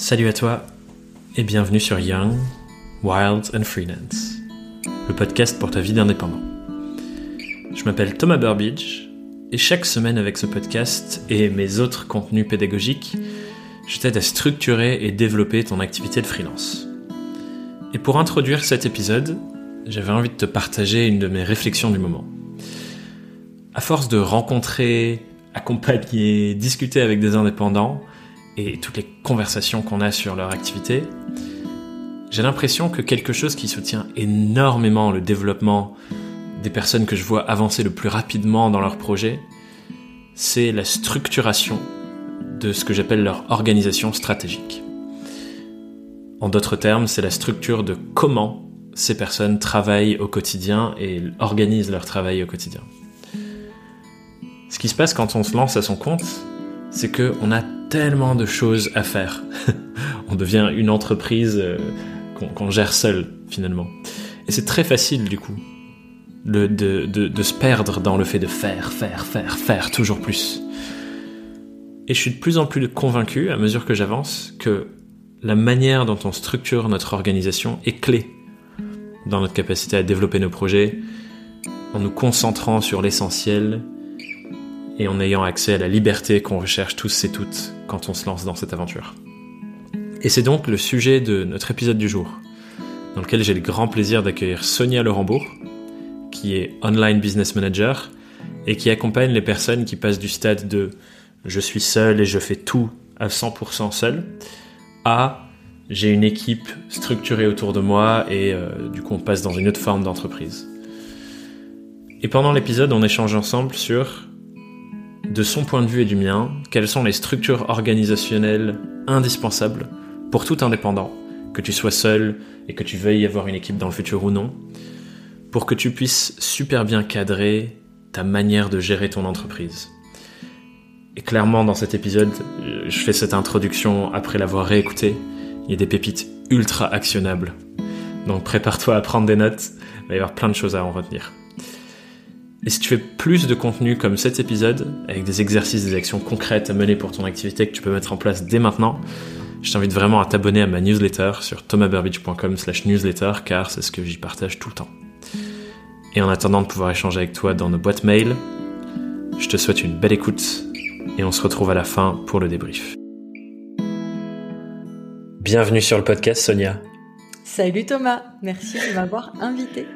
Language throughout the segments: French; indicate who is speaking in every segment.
Speaker 1: Salut à toi et bienvenue sur Young, Wild and Freelance, le podcast pour ta vie d'indépendant. Je m'appelle Thomas Burbidge et chaque semaine avec ce podcast et mes autres contenus pédagogiques, je t'aide à structurer et développer ton activité de freelance. Et pour introduire cet épisode, j'avais envie de te partager une de mes réflexions du moment. À force de rencontrer, accompagner, discuter avec des indépendants, et toutes les conversations qu'on a sur leur activité, j'ai l'impression que quelque chose qui soutient énormément le développement des personnes que je vois avancer le plus rapidement dans leur projet, c'est la structuration de ce que j'appelle leur organisation stratégique. En d'autres termes, c'est la structure de comment ces personnes travaillent au quotidien et organisent leur travail au quotidien. Ce qui se passe quand on se lance à son compte, c'est qu'on a tellement de choses à faire. on devient une entreprise euh, qu'on gère seul, finalement. Et c'est très facile, du coup, de, de, se perdre dans le fait de faire, faire, faire, faire toujours plus. Et je suis de plus en plus convaincu, à mesure que j'avance, que la manière dont on structure notre organisation est clé dans notre capacité à développer nos projets, en nous concentrant sur l'essentiel et en ayant accès à la liberté qu'on recherche tous et toutes quand on se lance dans cette aventure. Et c'est donc le sujet de notre épisode du jour, dans lequel j'ai le grand plaisir d'accueillir Sonia Laurembourg, qui est Online Business Manager et qui accompagne les personnes qui passent du stade de je suis seul et je fais tout à 100% seul à j'ai une équipe structurée autour de moi et euh, du coup on passe dans une autre forme d'entreprise. Et pendant l'épisode, on échange ensemble sur de son point de vue et du mien, quelles sont les structures organisationnelles indispensables pour tout indépendant, que tu sois seul et que tu veuilles avoir une équipe dans le futur ou non, pour que tu puisses super bien cadrer ta manière de gérer ton entreprise. Et clairement, dans cet épisode, je fais cette introduction après l'avoir réécouté. Il y a des pépites ultra actionnables. Donc prépare-toi à prendre des notes, il va y avoir plein de choses à en retenir. Et si tu fais plus de contenu comme cet épisode, avec des exercices, des actions concrètes à mener pour ton activité que tu peux mettre en place dès maintenant, je t'invite vraiment à t'abonner à ma newsletter sur thomasburbidge.com slash newsletter car c'est ce que j'y partage tout le temps. Et en attendant de pouvoir échanger avec toi dans nos boîtes mail, je te souhaite une belle écoute et on se retrouve à la fin pour le débrief. Bienvenue sur le podcast Sonia.
Speaker 2: Salut Thomas, merci de m'avoir invité.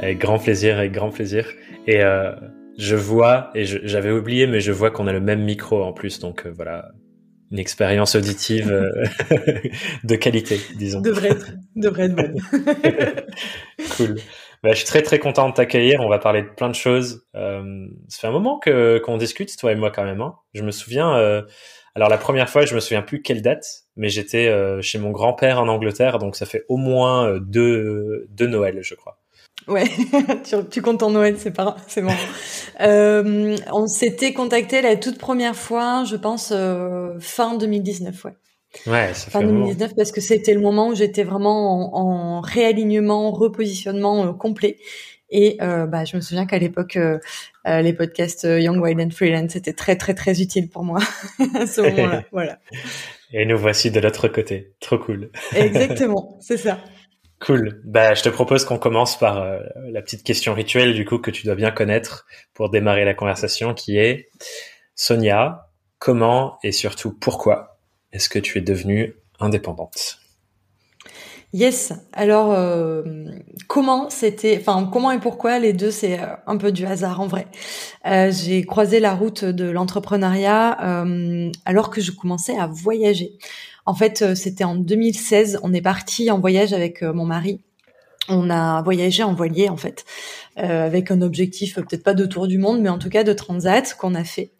Speaker 1: Avec grand plaisir, avec grand plaisir. Et euh, je vois, et j'avais oublié, mais je vois qu'on a le même micro en plus, donc euh, voilà, une expérience auditive euh, de qualité, disons.
Speaker 2: Devrait être, devrait être bonne.
Speaker 1: cool. Bah, je suis très très content de t'accueillir. On va parler de plein de choses. Euh, ça fait un moment que qu'on discute, toi et moi quand même. Hein. Je me souviens. Euh, alors la première fois, je me souviens plus quelle date, mais j'étais euh, chez mon grand-père en Angleterre, donc ça fait au moins deux deux Noël, je crois.
Speaker 2: Ouais, tu, tu, comptes ton Noël, c'est pas, c'est bon. euh, on s'était contacté la toute première fois, je pense euh, fin 2019, ouais.
Speaker 1: Ouais, ça
Speaker 2: fin 2019 parce que c'était le moment où j'étais vraiment en, en réalignement, repositionnement euh, complet. Et bah, je me souviens qu'à l'époque, les podcasts Young, Wild and Freelance étaient très très très utiles pour moi à ce moment-là. voilà.
Speaker 1: Et nous voici de l'autre côté. Trop cool.
Speaker 2: Exactement, c'est ça.
Speaker 1: Cool. Bah, je te propose qu'on commence par euh, la petite question rituelle du coup que tu dois bien connaître pour démarrer la conversation, qui est Sonia, comment et surtout pourquoi est-ce que tu es devenue indépendante?
Speaker 2: Yes. Alors, euh, comment c'était, enfin, comment et pourquoi les deux, c'est euh, un peu du hasard en vrai. J'ai croisé la route de l'entrepreneuriat alors que je commençais à voyager. En fait, euh, c'était en 2016. On est parti en voyage avec euh, mon mari. On a voyagé en voilier en fait, euh, avec un objectif peut-être pas de tour du monde, mais en tout cas de transat qu'on a fait.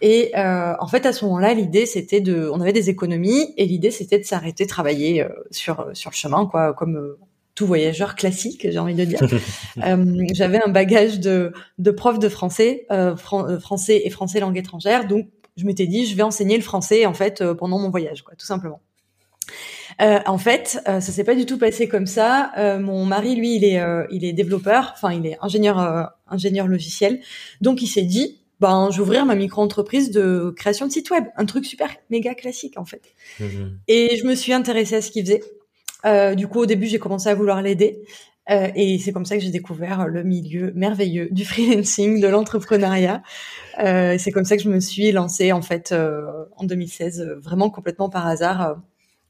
Speaker 2: Et en fait, à ce moment-là, l'idée c'était de, on avait des économies et l'idée c'était de s'arrêter travailler sur sur le chemin, quoi, comme tout voyageur classique, j'ai envie de dire. J'avais un bagage de de prof de français, français et français langue étrangère, donc je m'étais dit, je vais enseigner le français en fait euh, pendant mon voyage, quoi, tout simplement. Euh, en fait, euh, ça s'est pas du tout passé comme ça. Euh, mon mari, lui, il est, il est développeur, enfin, il est ingénieur, ingénieur logiciel. Donc, il s'est dit, ben, j'ouvrir ma micro-entreprise de création de site web, un truc super méga classique en fait. Mhm. Et je me suis intéressée à ce qu'il faisait. Euh, du coup, au début, j'ai commencé à vouloir l'aider. Euh, et c'est comme ça que j'ai découvert le milieu merveilleux du freelancing, de l'entrepreneuriat. Euh, c'est comme ça que je me suis lancée en fait euh, en 2016, euh, vraiment complètement par hasard.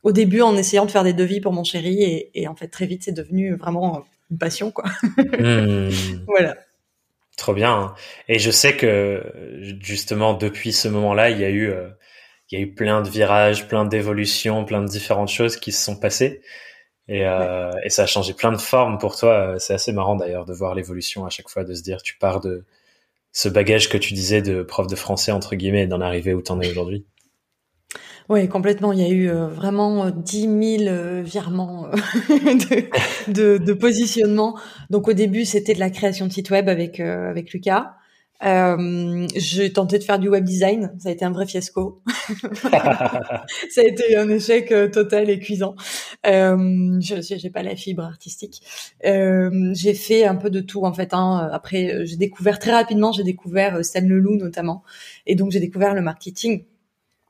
Speaker 2: au début, en essayant de faire des devis pour mon chéri, et, et en fait très vite, c'est devenu vraiment une passion, quoi. Hmm. Voilà.
Speaker 1: Trop bien. Et je sais que justement depuis ce moment-là, il y a eu, il y a eu plein de virages, plein d'évolutions, plein de différentes choses qui se sont passées. Et, euh, et, ça a changé plein de formes pour toi. C'est assez marrant d'ailleurs de voir l'évolution à chaque fois, de se dire tu pars de ce bagage que tu disais de prof de français entre guillemets et d'en arriver où t'en es aujourd'hui.
Speaker 2: Oui, complètement. Il y a eu euh, vraiment euh, dix 10 000 virements de, de, de, positionnement. Donc au début, c'était de la création de site web avec avec Lucas. Euh, j'ai tenté de faire du web design, ça a été un vrai fiasco. ça a été un échec euh, total et cuisant. Euh, je j'ai pas la fibre artistique. Euh, j'ai fait un peu de tout en fait. Hein. Après, j'ai découvert très rapidement, j'ai découvert Stan Leloup notamment, et donc j'ai découvert le marketing.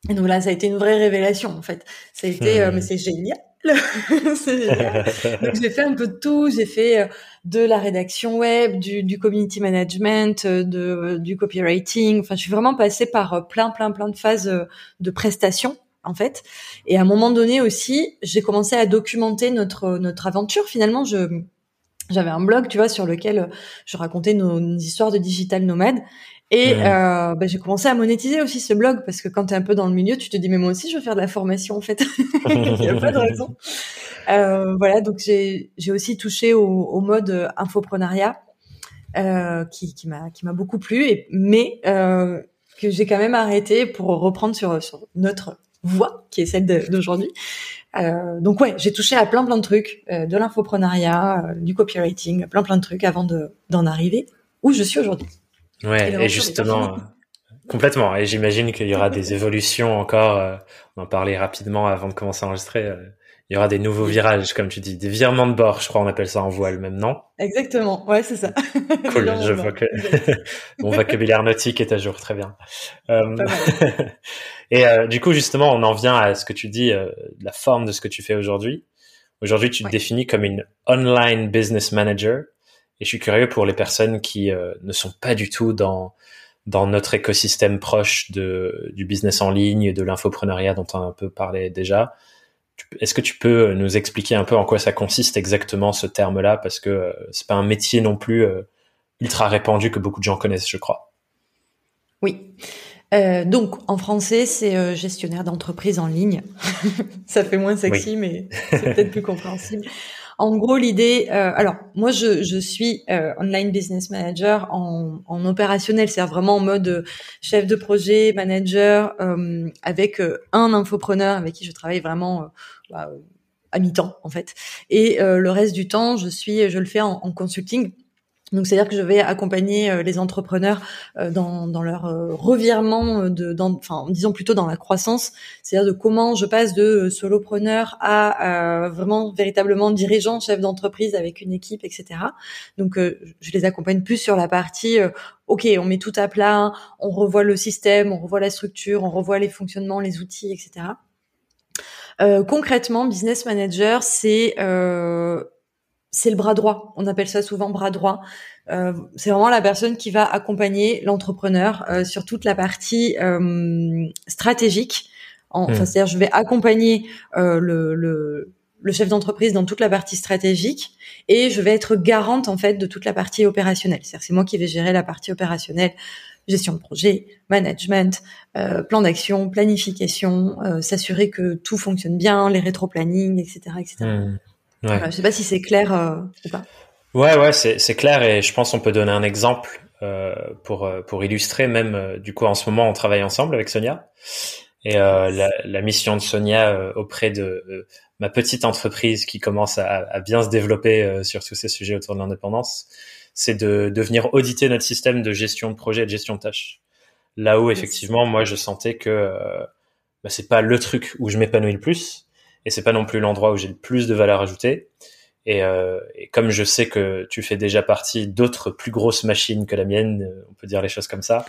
Speaker 2: Et donc là, ça a été une vraie révélation en fait. Ça a été, euh, mais c'est génial. donc j'ai fait un peu de tout. J'ai fait de la rédaction web, du, du community management, euh, de, du copywriting. Enfin, je suis vraiment passée par euh, plein, plein, plein de phases euh, de prestations en fait. Et à un moment donné aussi, j'ai commencé à documenter notre notre aventure. Finalement, je j'avais un blog, tu vois, sur lequel je racontais nos, histoires de digital nomade. Et euh, bah, j'ai commencé à monétiser aussi ce blog parce que quand tu es un peu dans le milieu, tu te dis mais moi aussi je veux faire de la formation en fait. Il n'y a pas de raison. Euh, voilà, donc j'ai j'ai aussi touché au, au mode infoprenariat euh, qui qui m'a qui m'a beaucoup plu, et, mais euh, que j'ai quand même arrêté pour reprendre sur sur notre voie qui est celle d'aujourd'hui. Euh, donc ouais, j'ai touché à plein plein de trucs, euh, de l'infoprenariat, du copywriting, plein plein de trucs avant de d'en arriver où je suis aujourd'hui.
Speaker 1: Ouais, et, justement, complètement. Et j'imagine qu'il y aura des évolutions encore. on en parlait rapidement avant de commencer à enregistrer il y aura des nouveaux virages, comme tu dis, des virements de bord, je crois on appelle ça en voile même, non?
Speaker 2: Exactement, ouais, c'est ça.
Speaker 1: Cool, je vois que mon vocabulaire nautique est à jour, très bien. Euh... et euh, du coup, justement, on en vient à ce que tu dis, euh, la forme de ce que tu fais aujourd'hui. Aujourd'hui, tu te définis comme une online business manager. Et je suis curieux pour les personnes qui euh, ne sont pas du tout dans dans notre écosystème proche de du business en ligne, de l'infopreneuriat dont on a un peu parlé déjà. Est-ce que tu peux nous expliquer un peu en quoi ça consiste exactement ce terme-là? Parce que euh, c'est pas un métier non plus euh, ultra répandu que beaucoup de gens connaissent, je crois.
Speaker 2: Oui. Euh, donc en français, c'est gestionnaire d'entreprise en ligne. ça fait moins sexy, mais c'est peut-être plus compréhensible. En gros, l'idée, alors moi, je, suis online business manager en, opérationnel, c'est vraiment en mode chef de projet, manager, avec un infopreneur avec qui je travaille vraiment bah, à mi-temps en fait. Et euh, le reste du temps, je suis, je le fais en, consulting. Donc c'est-à-dire que je vais accompagner euh, les entrepreneurs euh, dans, dans leur revirement de, dans, enfin disons plutôt dans la croissance, c'est-à-dire de comment je passe de solopreneur à vraiment véritablement dirigeant, chef d'entreprise avec une équipe, etc. Donc je les accompagne plus sur la partie ok, on met tout à plat, on revoit le système, on revoit la structure, on revoit les fonctionnements, les outils, etc. Euh, concrètement, business manager, c'est euh, c'est le bras droit. On appelle ça souvent bras droit. Euh, c'est vraiment la personne qui va accompagner l'entrepreneur euh, sur toute la partie euh, stratégique. En, hmm. c'est-à-dire, je vais accompagner le, le, le chef d'entreprise dans toute la partie stratégique et je vais être garante en fait de toute la partie opérationnelle. C'est-à-dire, c'est moi qui vais gérer la partie opérationnelle gestion de projet, management, euh, plan d'action, planification, euh, s'assurer que tout fonctionne bien, les rétro-planning, etc., etc. Mmh. Ouais. je sais pas si c'est clair euh, ou pas.
Speaker 1: Ouais, ouais, c'est clair et je pense qu'on peut donner un exemple euh, pour pour illustrer même. du coup, en ce moment, on travaille ensemble avec Sonia et la, la, mission de Sonia auprès de ma petite entreprise qui commence à, à bien se développer sur tous ces sujets autour de l'indépendance c'est de, de venir auditer notre système de gestion de projet et de gestion de tâches. Là où effectivement, moi, je sentais que euh, bah, c'est pas le truc où je m'épanouis le plus, et c'est pas non plus l'endroit où j'ai le plus de valeur ajoutée. Et, euh, et, comme je sais que tu fais déjà partie d'autres plus grosses machines que la mienne, euh, on peut dire les choses comme ça,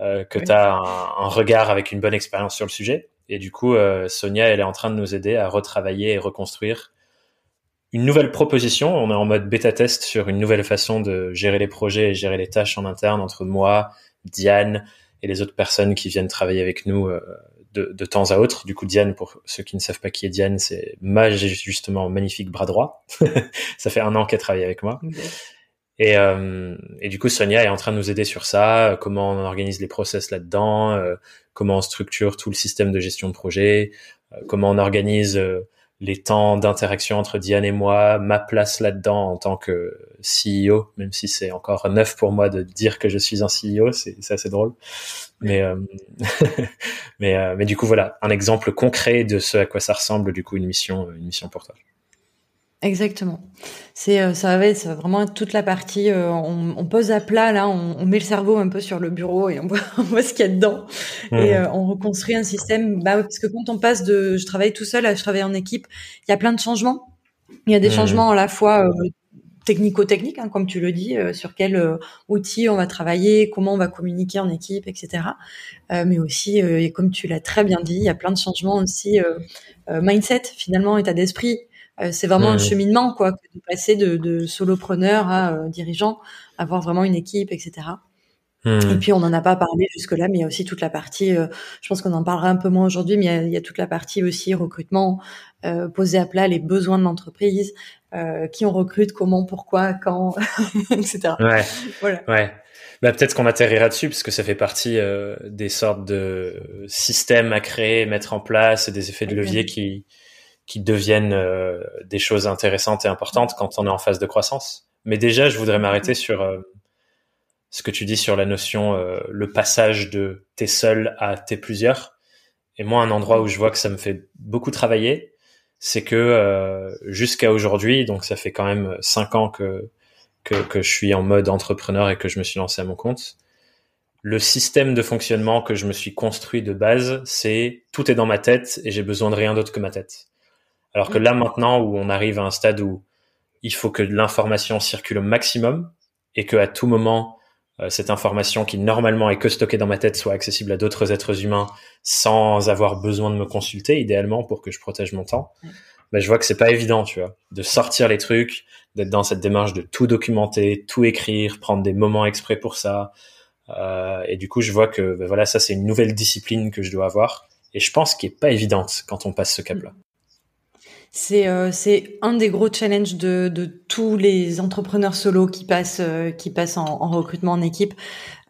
Speaker 1: euh, que tu as un, un, regard avec une bonne expérience sur le sujet. Et du coup, euh, Sonia, elle est en train de nous aider à retravailler et reconstruire une nouvelle proposition. On est en mode bêta test sur une nouvelle façon de gérer les projets et gérer les tâches en interne entre moi, Diane et les autres personnes qui viennent travailler avec nous euh, de, de, temps à autre. Du coup, Diane, pour ceux qui ne savent pas qui est Diane, c'est ma justement magnifique bras droit. ça fait un an qu'elle travaille avec moi. Et, euh, et, du coup, Sonia est en train de nous aider sur ça, comment on organise les process là-dedans, euh, comment on structure tout le système de gestion de projet, euh, comment on organise euh, les temps d'interaction entre Diane et moi, ma place là-dedans en tant que CEO, même si c'est encore neuf pour moi de dire que je suis un CEO, c'est assez drôle. Mais euh, mais euh, mais du coup voilà, un exemple concret de ce à quoi ça ressemble du coup une mission une mission pour toi.
Speaker 2: Exactement. C'est euh, ça va vraiment toute la partie on, on, pose à plat là, on, on, met le cerveau un peu sur le bureau et on voit, on voit ce qu'il y a dedans et on reconstruit un système bah parce que quand on passe de je travaille tout seul à je travaille en équipe, il y a plein de changements. Il y a des mmh. changements à la fois technico-technique, hein, comme tu le dis, euh, sur quel euh, outil on va travailler, comment on va communiquer en équipe, etc. Euh, mais aussi, et comme tu l'as très bien dit, il y a plein de changements aussi mindset, finalement, état d'esprit. c'est vraiment un cheminement, quoi, de passer de, de solopreneur à dirigeant, avoir vraiment une équipe, etc. Et puis on n'en a pas parlé jusque-là, mais il y a aussi toute la partie, je pense qu'on en parlera un peu moins aujourd'hui, mais il y, a, il y, a, toute la partie aussi recrutement, euh, poser à plat les besoins de l'entreprise, euh, qui on recrute, comment, pourquoi, quand, etc.
Speaker 1: Ouais. Voilà. Ouais. Bah, peut-être qu'on atterrira dessus parce que ça fait partie euh, des sortes de systèmes à créer, mettre en place des effets de levier qui qui deviennent euh, des choses intéressantes et importantes quand on est en phase de croissance. Mais déjà, je voudrais m'arrêter sur euh, ce que tu dis sur la notion, euh, le passage de t'es seul à t'es plusieurs. Et moi, un endroit où je vois que ça me fait beaucoup travailler, c'est que euh, jusqu'à aujourd'hui, donc ça fait quand même cinq ans que, que, que je suis en mode entrepreneur et que je me suis lancé à mon compte. Le système de fonctionnement que je me suis construit de base, c'est tout est dans ma tête et j'ai besoin de rien d'autre que ma tête. Alors que là maintenant, où on arrive à un stade où il faut que l'information circule au maximum et que à tout moment cette information qui normalement est que stockée dans ma tête soit accessible à d'autres êtres humains sans avoir besoin de me consulter, idéalement pour que je protège mon temps. Ben, je vois que c'est pas évident, tu vois, de sortir les trucs, d'être dans cette démarche de tout documenter, tout écrire, prendre des moments exprès pour ça. Euh, et du coup, je vois que ben voilà, ça c'est une nouvelle discipline que je dois avoir. Et je pense qu'elle est pas évidente quand on passe ce cap-là.
Speaker 2: C'est euh, c'est un des gros challenges de, de tous les entrepreneurs solo qui passent euh, qui passent en, en, recrutement en équipe.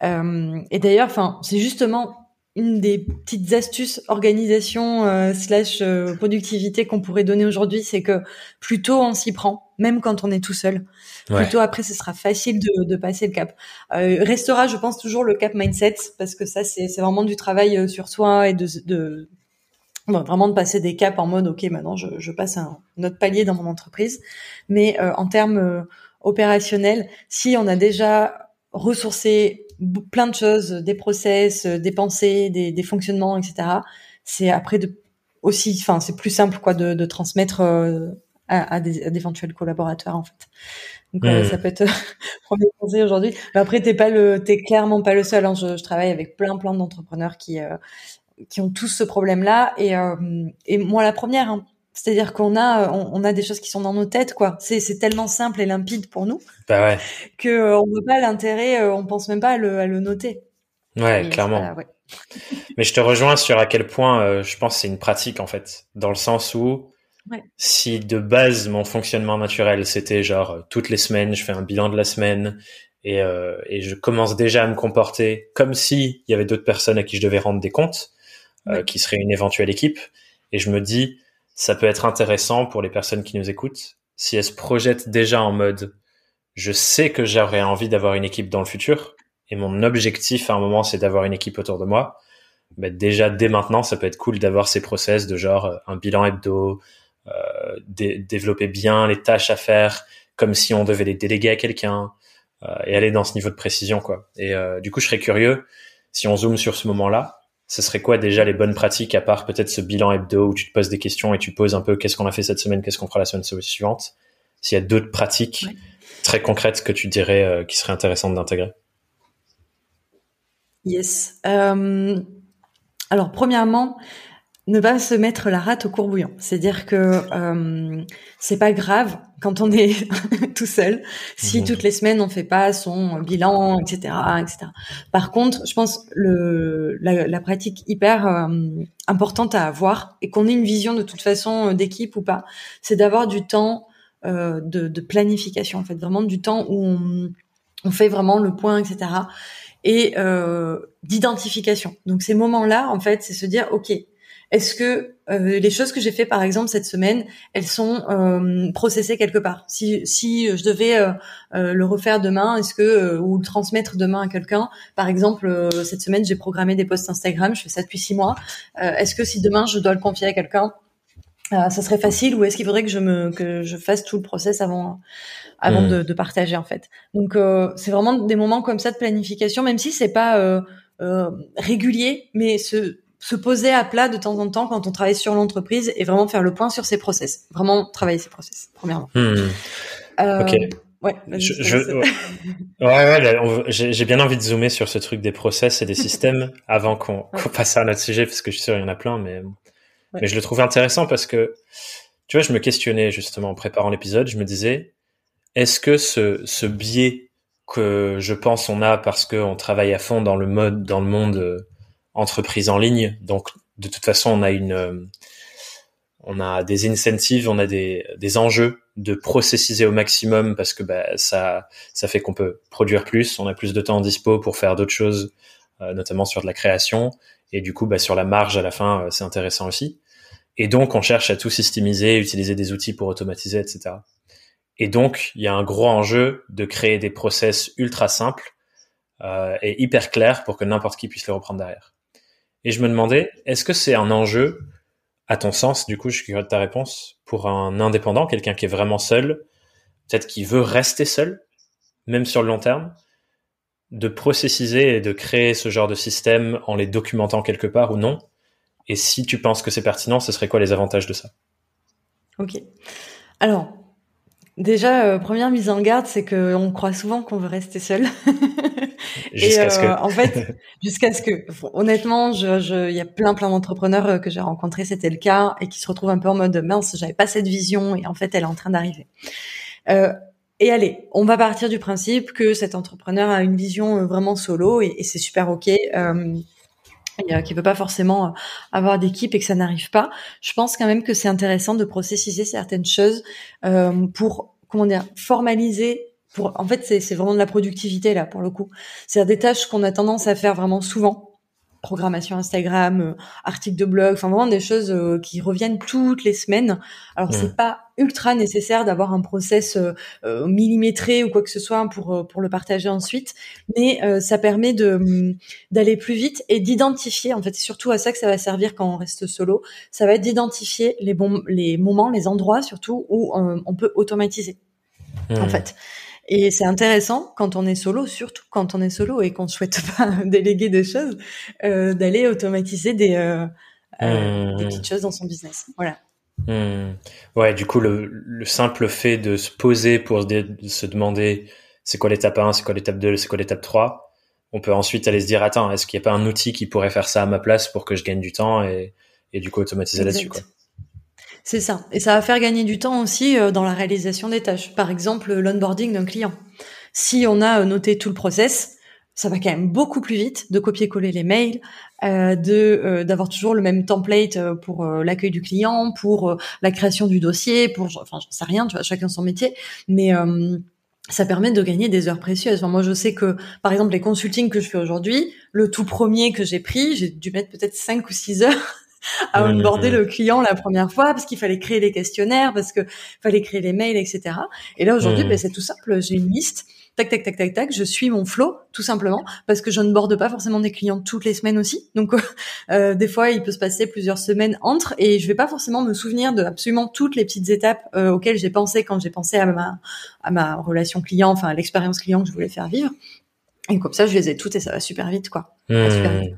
Speaker 2: Euh, et d'ailleurs, enfin, c'est justement une des petites astuces organisation euh, slash euh, productivité qu'on pourrait donner aujourd'hui, c'est que plutôt on s'y prend, même quand on est tout seul. Plutôt après, ce sera facile de, de passer le cap. restera, je pense, toujours le cap mindset parce que ça, c'est vraiment du travail sur soi et de, de vraiment de passer des caps en mode ok maintenant je, je passe un, autre palier dans mon entreprise mais euh, en termes euh, opérationnels si on a déjà ressourcé plein de choses des process euh, des pensées des, des fonctionnements etc c'est après de aussi enfin c'est plus simple quoi de, de transmettre à, à, des d'éventuels collaborateurs en fait donc mmh. ça peut être premier conseil aujourd'hui. Mais après t'es pas le, t'es clairement pas le seul. Hein. Je, je, travaille avec plein plein d'entrepreneurs qui qui ont tous ce problème-là. Et, euh, et moi, la première. Hein. C'est-à-dire qu'on a, on, a des choses qui sont dans nos têtes, quoi. C'est, c'est tellement simple et limpide pour nous
Speaker 1: bah ouais.
Speaker 2: que euh, on voit pas l'intérêt, euh, on pense même pas à le, à le noter.
Speaker 1: Ouais, clairement. ouais. Mais je te rejoins sur à quel point euh, je pense que c'est une pratique en fait, dans le sens où ouais. si de base mon fonctionnement naturel c'était genre toutes les semaines je fais un bilan de la semaine et, euh, et je commence déjà à me comporter comme si il y avait d'autres personnes à qui je devais rendre des comptes, euh, qui serait une éventuelle équipe. Et je me dis, ça peut être intéressant pour les personnes qui nous écoutent si elles se projettent déjà en mode, je sais que j'aurais envie d'avoir une équipe dans le futur et mon objectif à un moment c'est d'avoir une équipe autour de moi. Mais déjà dès maintenant, ça peut être cool d'avoir ces process de genre euh, un bilan hebdo, euh, développer bien les tâches à faire comme si on devait les déléguer à quelqu'un euh, et aller dans ce niveau de précision quoi. Et euh, du coup, je serais curieux si on zoome sur ce moment-là ce serait quoi déjà les bonnes pratiques à part peut-être ce bilan hebdo où tu te poses des questions et tu poses un peu qu'est-ce qu'on a fait cette semaine, qu'est-ce qu'on fera la semaine suivante. s'il y a d'autres pratiques très concrètes que tu dirais euh, qui seraient intéressantes d'intégrer.
Speaker 2: Yes. Euh, alors, premièrement, ne pas se mettre la rate au courbouillon. C'est-à-dire que euh, c'est pas grave quand on est tout seul si mmh. toutes les semaines on fait pas son bilan, etc., etc. Par contre, je pense le la, pratique hyper euh, importante à avoir et qu'on ait une vision de toute façon d'équipe ou pas, c'est d'avoir du temps euh, de, de, planification en fait, vraiment du temps où on, on fait vraiment le point, etc. Et euh, d'identification. Donc ces moments-là, en fait, c'est se dire ok est-ce que euh, les choses que j'ai fait par exemple cette semaine, elles sont euh, processées quelque part? Si si je devais euh, euh le refaire demain, est-ce que euh, ou le transmettre demain à quelqu'un? Par exemple, euh, cette semaine j'ai programmé des posts Instagram, je fais ça depuis six mois. est-ce que si demain je dois le confier à quelqu'un, ça serait facile ou est-ce qu'il faudrait que je me que je fasse tout le process avant avant mmh. de, de, partager en fait? Donc c'est vraiment des moments comme ça de planification, même si c'est pas régulier, mais ce se poser à plat de temps en temps quand on travaille sur l'entreprise et vraiment faire le point sur ses process. Vraiment travailler ses process, premièrement. Hmm.
Speaker 1: Euh, ok. Ouais, ouais, ouais j'ai bien envie de zoomer sur ce truc des process et des systèmes avant qu'on passe à un autre sujet parce que je suis sûr il y en a plein, mais mais je le trouve intéressant parce que tu vois, je me questionnais justement en préparant l'épisode, je me disais est-ce que ce ce biais que je pense on a parce qu'on travaille à fond dans le mode dans le monde euh, entreprise en ligne. Donc, de toute façon, on a une, euh, on a des incentives, on a des, des enjeux de processiser au maximum parce que bah, ça, ça fait qu'on peut produire plus, on a plus de temps en dispo pour faire d'autres choses, euh, notamment sur de la création. Et du coup, bah, sur la marge à la fin, euh, c'est intéressant aussi. Et donc, on cherche à tout systémiser, utiliser des outils pour automatiser, etc. Et donc, il y a un gros enjeu de créer des process ultra simples euh, et hyper clairs pour que n'importe qui puisse les reprendre derrière. Et je me demandais, est-ce que c'est un enjeu, à ton sens, du coup, je suis curieux de ta réponse, pour un indépendant, quelqu'un qui est vraiment seul, peut-être qui veut rester seul, même sur le long terme, de processiser et de créer ce genre de système en les documentant quelque part ou non? Et si tu penses que c'est pertinent, ce serait quoi les avantages de ça?
Speaker 2: Ok. Alors, déjà, euh, première mise en garde, c'est qu'on croit souvent qu'on veut rester seul.
Speaker 1: Jusqu'à ce que. Euh,
Speaker 2: en fait, jusqu'à ce que, honnêtement, je, je, il y a plein, plein d'entrepreneurs euh, que j'ai rencontrés, c'était le cas, et qui se retrouvent un peu en mode mince, j'avais pas cette vision, et en fait, elle est en train d'arriver. Euh, et allez, on va partir du principe que cet entrepreneur a une vision euh, vraiment solo, et, et c'est super ok. Euh, qui veut pas forcément avoir d'équipe et que ça n'arrive pas. Je pense quand même que c'est intéressant de processiser certaines choses euh, pour comment dire formaliser en fait, c'est vraiment de la productivité là pour le coup. C'est des tâches qu'on a tendance à faire vraiment souvent. Programmation Instagram, euh, articles de blog, enfin vraiment des choses euh, qui reviennent toutes les semaines. Alors c'est pas ultra nécessaire d'avoir un process euh, millimétré ou quoi que ce soit pour pour le partager ensuite, mais ça permet de hum, d'aller plus vite et d'identifier. En fait, c'est surtout à ça que ça va servir quand on reste solo. Ça va être d'identifier les bons les moments, les endroits surtout où on peut automatiser. En mmh. fait. Et c'est intéressant quand on est solo, surtout quand on est solo et qu'on souhaite pas déléguer des choses, euh, d'aller automatiser des, euh, euh, des mmh. petites choses dans son business. Voilà.
Speaker 1: Mmh. Ouais, du coup, le, le, simple fait de se poser pour se, demander c'est quoi l'étape 1, c'est quoi l'étape 2, c'est quoi l'étape 3, on peut ensuite aller se dire attends, est-ce qu'il n'y a pas un outil qui pourrait faire ça à ma place pour que je gagne du temps et, et du coup automatiser là-dessus quoi.
Speaker 2: C'est ça. Et ça va faire gagner du temps aussi euh, dans la réalisation des tâches. Par exemple, l'onboarding d'un client. Si on a euh, noté tout le process, ça va quand même beaucoup plus vite de copier-coller les mails, euh, de d'avoir toujours le même template pour l'accueil du client, pour la création du dossier, pour enfin j'en sais rien, tu vois, chacun son métier, mais ça permet de gagner des heures précieuses. moi, je sais que, par exemple, les consultings que je fais aujourd'hui, le tout premier que j'ai pris, j'ai dû mettre peut-être cinq ou six heures à onboarder le client la première fois parce qu'il fallait créer les questionnaires, parce que fallait créer les mails, etc. Et là aujourd'hui, ben, c'est tout simple. J'ai une liste. Tac, tac, tac, tac, tac. Je suis mon flow, tout simplement, parce que je ne borde pas forcément des clients toutes les semaines aussi. Donc, euh, des fois, il peut se passer plusieurs semaines entre, et je vais pas forcément me souvenir de absolument toutes les petites étapes euh, auxquelles j'ai pensé quand j'ai pensé à ma à ma relation client, enfin à l'expérience client que je voulais faire vivre. Et comme ça, je les ai toutes et ça va super vite, quoi.
Speaker 1: Hmm.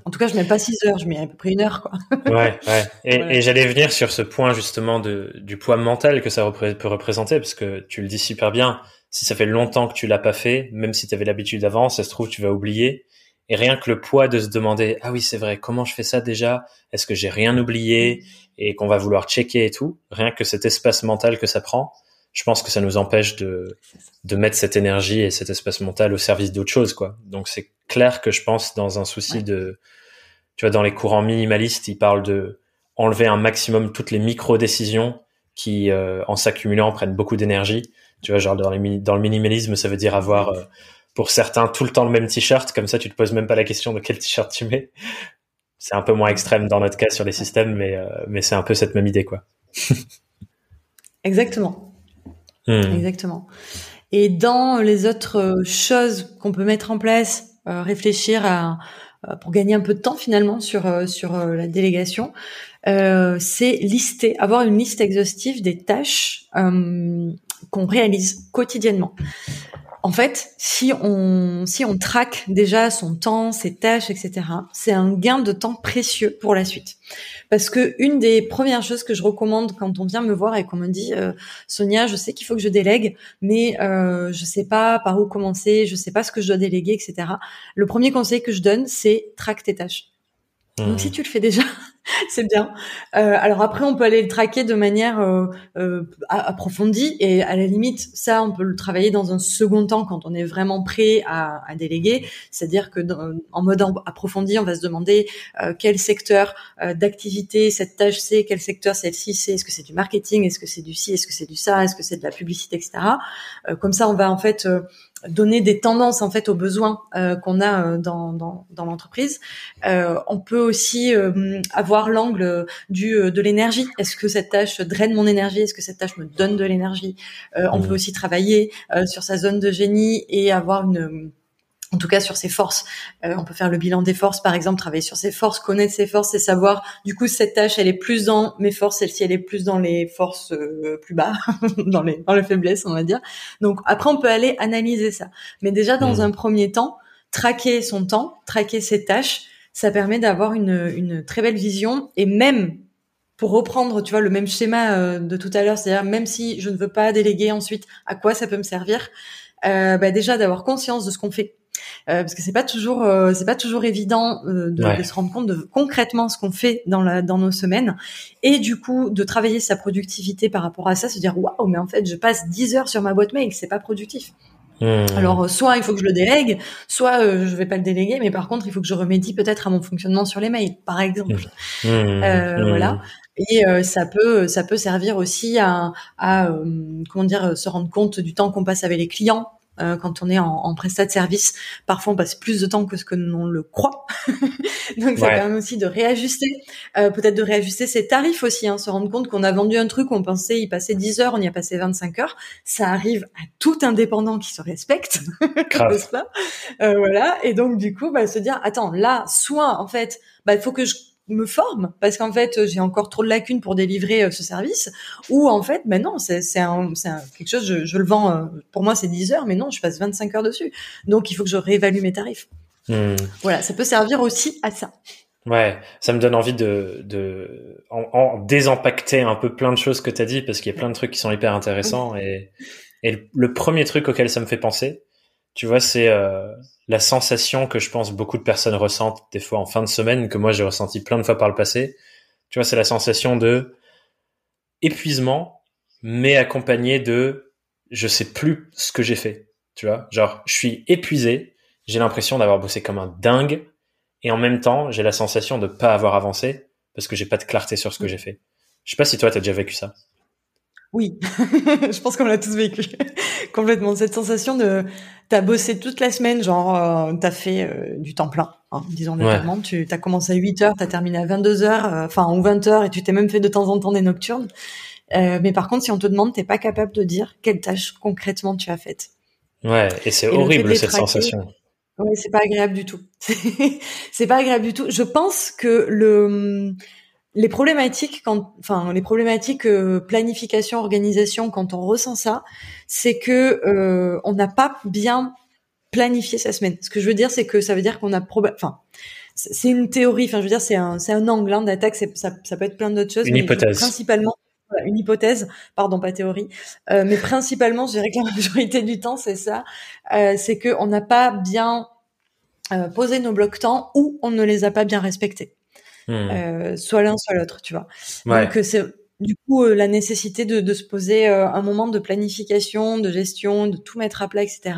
Speaker 2: En tout cas, je mets pas 6 heures, je mets à peu près une heure, quoi.
Speaker 1: ouais, ouais. Et, j'allais venir sur ce point justement de, du poids mental que ça peut représenter, parce que tu le dis super bien. Si ça fait longtemps que tu l'as pas fait, même si tu avais l'habitude avant, ça se trouve tu vas oublier. Et rien que le poids de se demander ah oui c'est vrai comment je fais ça déjà? Est-ce que j'ai rien oublié? Et qu'on va vouloir checker et tout. Rien que cet espace mental que ça prend, je pense que ça nous empêche de, de mettre cette énergie et cet espace mental au service d'autre chose, quoi. Donc c'est clair que je pense dans un souci de, tu vois, dans les courants minimalistes, ils parlent de enlever un maximum toutes les micro-décisions qui, euh, en s'accumulant, prennent beaucoup d'énergie. Tu vois, genre dans, les, dans le minimalisme, ça veut dire avoir, euh, pour certains, tout le temps le même t-shirt. Comme ça, tu te poses même pas la question de quel t-shirt tu mets. C'est un peu moins extrême dans notre cas sur les systèmes, mais, euh, mais c'est un peu cette même idée, quoi.
Speaker 2: Exactement. Hmm. Exactement. Et dans les autres euh, choses qu'on peut mettre en place, euh, réfléchir à, euh, pour gagner un peu de temps finalement sur sur la délégation, c'est lister, avoir une liste exhaustive des tâches qu'on réalise quotidiennement en fait, si on si on traque déjà son temps, ses tâches, etc., c'est un gain de temps précieux pour la suite. Parce que une des premières choses que je recommande quand on vient me voir et qu'on me dit euh, Sonia, je sais qu'il faut que je délègue, mais euh, je sais pas par où commencer, je sais pas ce que je dois déléguer, etc. Le premier conseil que je donne, c'est traque tes tâches. Donc si mmh. tu le fais déjà, c'est bien. Euh, alors après, on peut aller le traquer de manière euh, euh, approfondie et à la limite, ça, on peut le travailler dans un second temps quand on est vraiment prêt à, à déléguer. C'est-à-dire que en mode approfondi, on va se demander euh, quel secteur euh, d'activité cette tâche c'est, quel secteur celle-ci c'est. Est-ce que c'est du marketing, est-ce que c'est du ci, est-ce que c'est du ça, est-ce que c'est de la publicité, etc. comme ça, on va en fait donner des tendances en fait aux besoins euh, qu'on a euh, dans, dans, dans l'entreprise. Euh, on peut aussi euh, avoir l'angle du de l'énergie. Est-ce que cette tâche draine mon énergie? Est-ce que cette tâche me donne de l'énergie? On mmh. peut aussi travailler sur sa zone de génie et avoir une en tout cas sur ses forces. Euh, on peut faire le bilan des forces, par exemple, travailler sur ses forces, connaître ses forces et savoir, du coup, cette tâche, elle est plus dans mes forces, celle-ci, elle est plus dans les forces euh, plus bas, dans les dans les faiblesses, on va dire. Donc après, on peut aller analyser ça. Mais déjà, dans mmh. un premier temps, traquer son temps, traquer ses tâches, ça permet d'avoir une, une très belle vision et même pour reprendre, tu vois, le même schéma euh, de tout à l'heure, c'est-à-dire même si je ne veux pas déléguer ensuite, à quoi ça peut me servir euh, bah déjà d'avoir conscience de ce qu'on fait parce que c'est pas toujours euh, c'est pas toujours évident euh, de, de, se rendre compte de concrètement ce qu'on fait dans la dans nos semaines et du coup de travailler sa productivité par rapport à ça se dire waouh mais en fait je passe 10 heures sur ma boîte mail c'est pas productif mmh. Alors soit il faut que je le délègue, soit je vais pas le déléguer, mais par contre il faut que je remédie peut-être à mon fonctionnement sur les mails, par exemple. Mmh. Mmh. Voilà. Et ça peut ça peut servir aussi à, à comment dire se rendre compte du temps qu'on passe avec les clients euh, quand on est en, en prestat de service. Parfois, on passe plus de temps que ce que l'on le croit. Donc, ça permet aussi de réajuster, euh, peut-être de réajuster ses tarifs aussi, hein, se rendre compte qu'on a vendu un truc, on pensait y passer 10 heures, on y a passé 25 heures. Ça arrive à tout indépendant qui se respecte, pas? Euh, Voilà. Et donc, du coup, bah, se dire, attends, là, soit en fait, bah, il faut que je me forme parce qu'en fait j'ai encore trop de lacunes pour délivrer euh, ce service ou en fait ben non c'est c'est quelque chose je, je le vends euh, pour moi c'est 10 heures mais non je passe 25 heures dessus. Donc il faut que je réévalue mes tarifs. Hmm. voilà ça peut servir aussi à ça.
Speaker 1: Ouais ça me donne envie de de en, désimpacter un peu plein de choses que tu as dit parce qu'il y a plein de trucs qui sont hyper intéressants et et le premier truc auquel ça me fait penser tu vois c'est euh, la sensation que je pense beaucoup de personnes ressentent des fois en fin de semaine, que moi j'ai ressenti plein de fois par le passé. Tu vois, c'est la sensation de épuisement, mais accompagné de je sais plus ce que j'ai fait. Tu vois, genre je suis épuisé, j'ai l'impression d'avoir bossé comme un dingue, et en même temps j'ai la sensation de pas avoir avancé parce que j'ai pas de clarté sur ce que j'ai fait. Je sais pas si toi t'as déjà vécu ça.
Speaker 2: Oui, je pense qu'on l'a tous vécu complètement. Cette sensation de t'as bossé toute la semaine, genre euh, t'as fait euh, du temps plein, hein, disons-le clairement. Tu as commencé à 8 heures, t'as terminé à 22 heures, euh, enfin ou 20 heures, et tu t'es même fait de temps en temps des nocturnes. mais par contre, si on te demande, t'es pas capable de dire quelle tâche concrètement tu as faite.
Speaker 1: Ouais, et c'est horrible cette sensation.
Speaker 2: Ouais, c'est pas agréable du tout. c'est pas agréable du tout. Je pense que le les problématiques quand enfin les problématiques euh, planification organisation quand on ressent ça c'est que euh, on n'a pas bien planifier sa semaine. Ce que je veux dire, c'est que ça veut dire qu'on a probablement, enfin, c'est une théorie. Enfin, je veux dire, c'est un, c'est un angle hein, d'attaque. Ça, ça peut être plein d'autres choses.
Speaker 1: Une hypothèse.
Speaker 2: Principalement, une hypothèse, pardon, pas théorie, euh, mais principalement, je dirais que la majorité du temps, c'est ça, euh, c'est que on n'a pas bien euh, posé nos blocs temps ou on ne les a pas bien respectés, hmm. euh, soit l'un soit l'autre, tu vois. Donc c'est du coup la nécessité de, de se poser un moment de planification, de gestion, de tout mettre à plat, etc.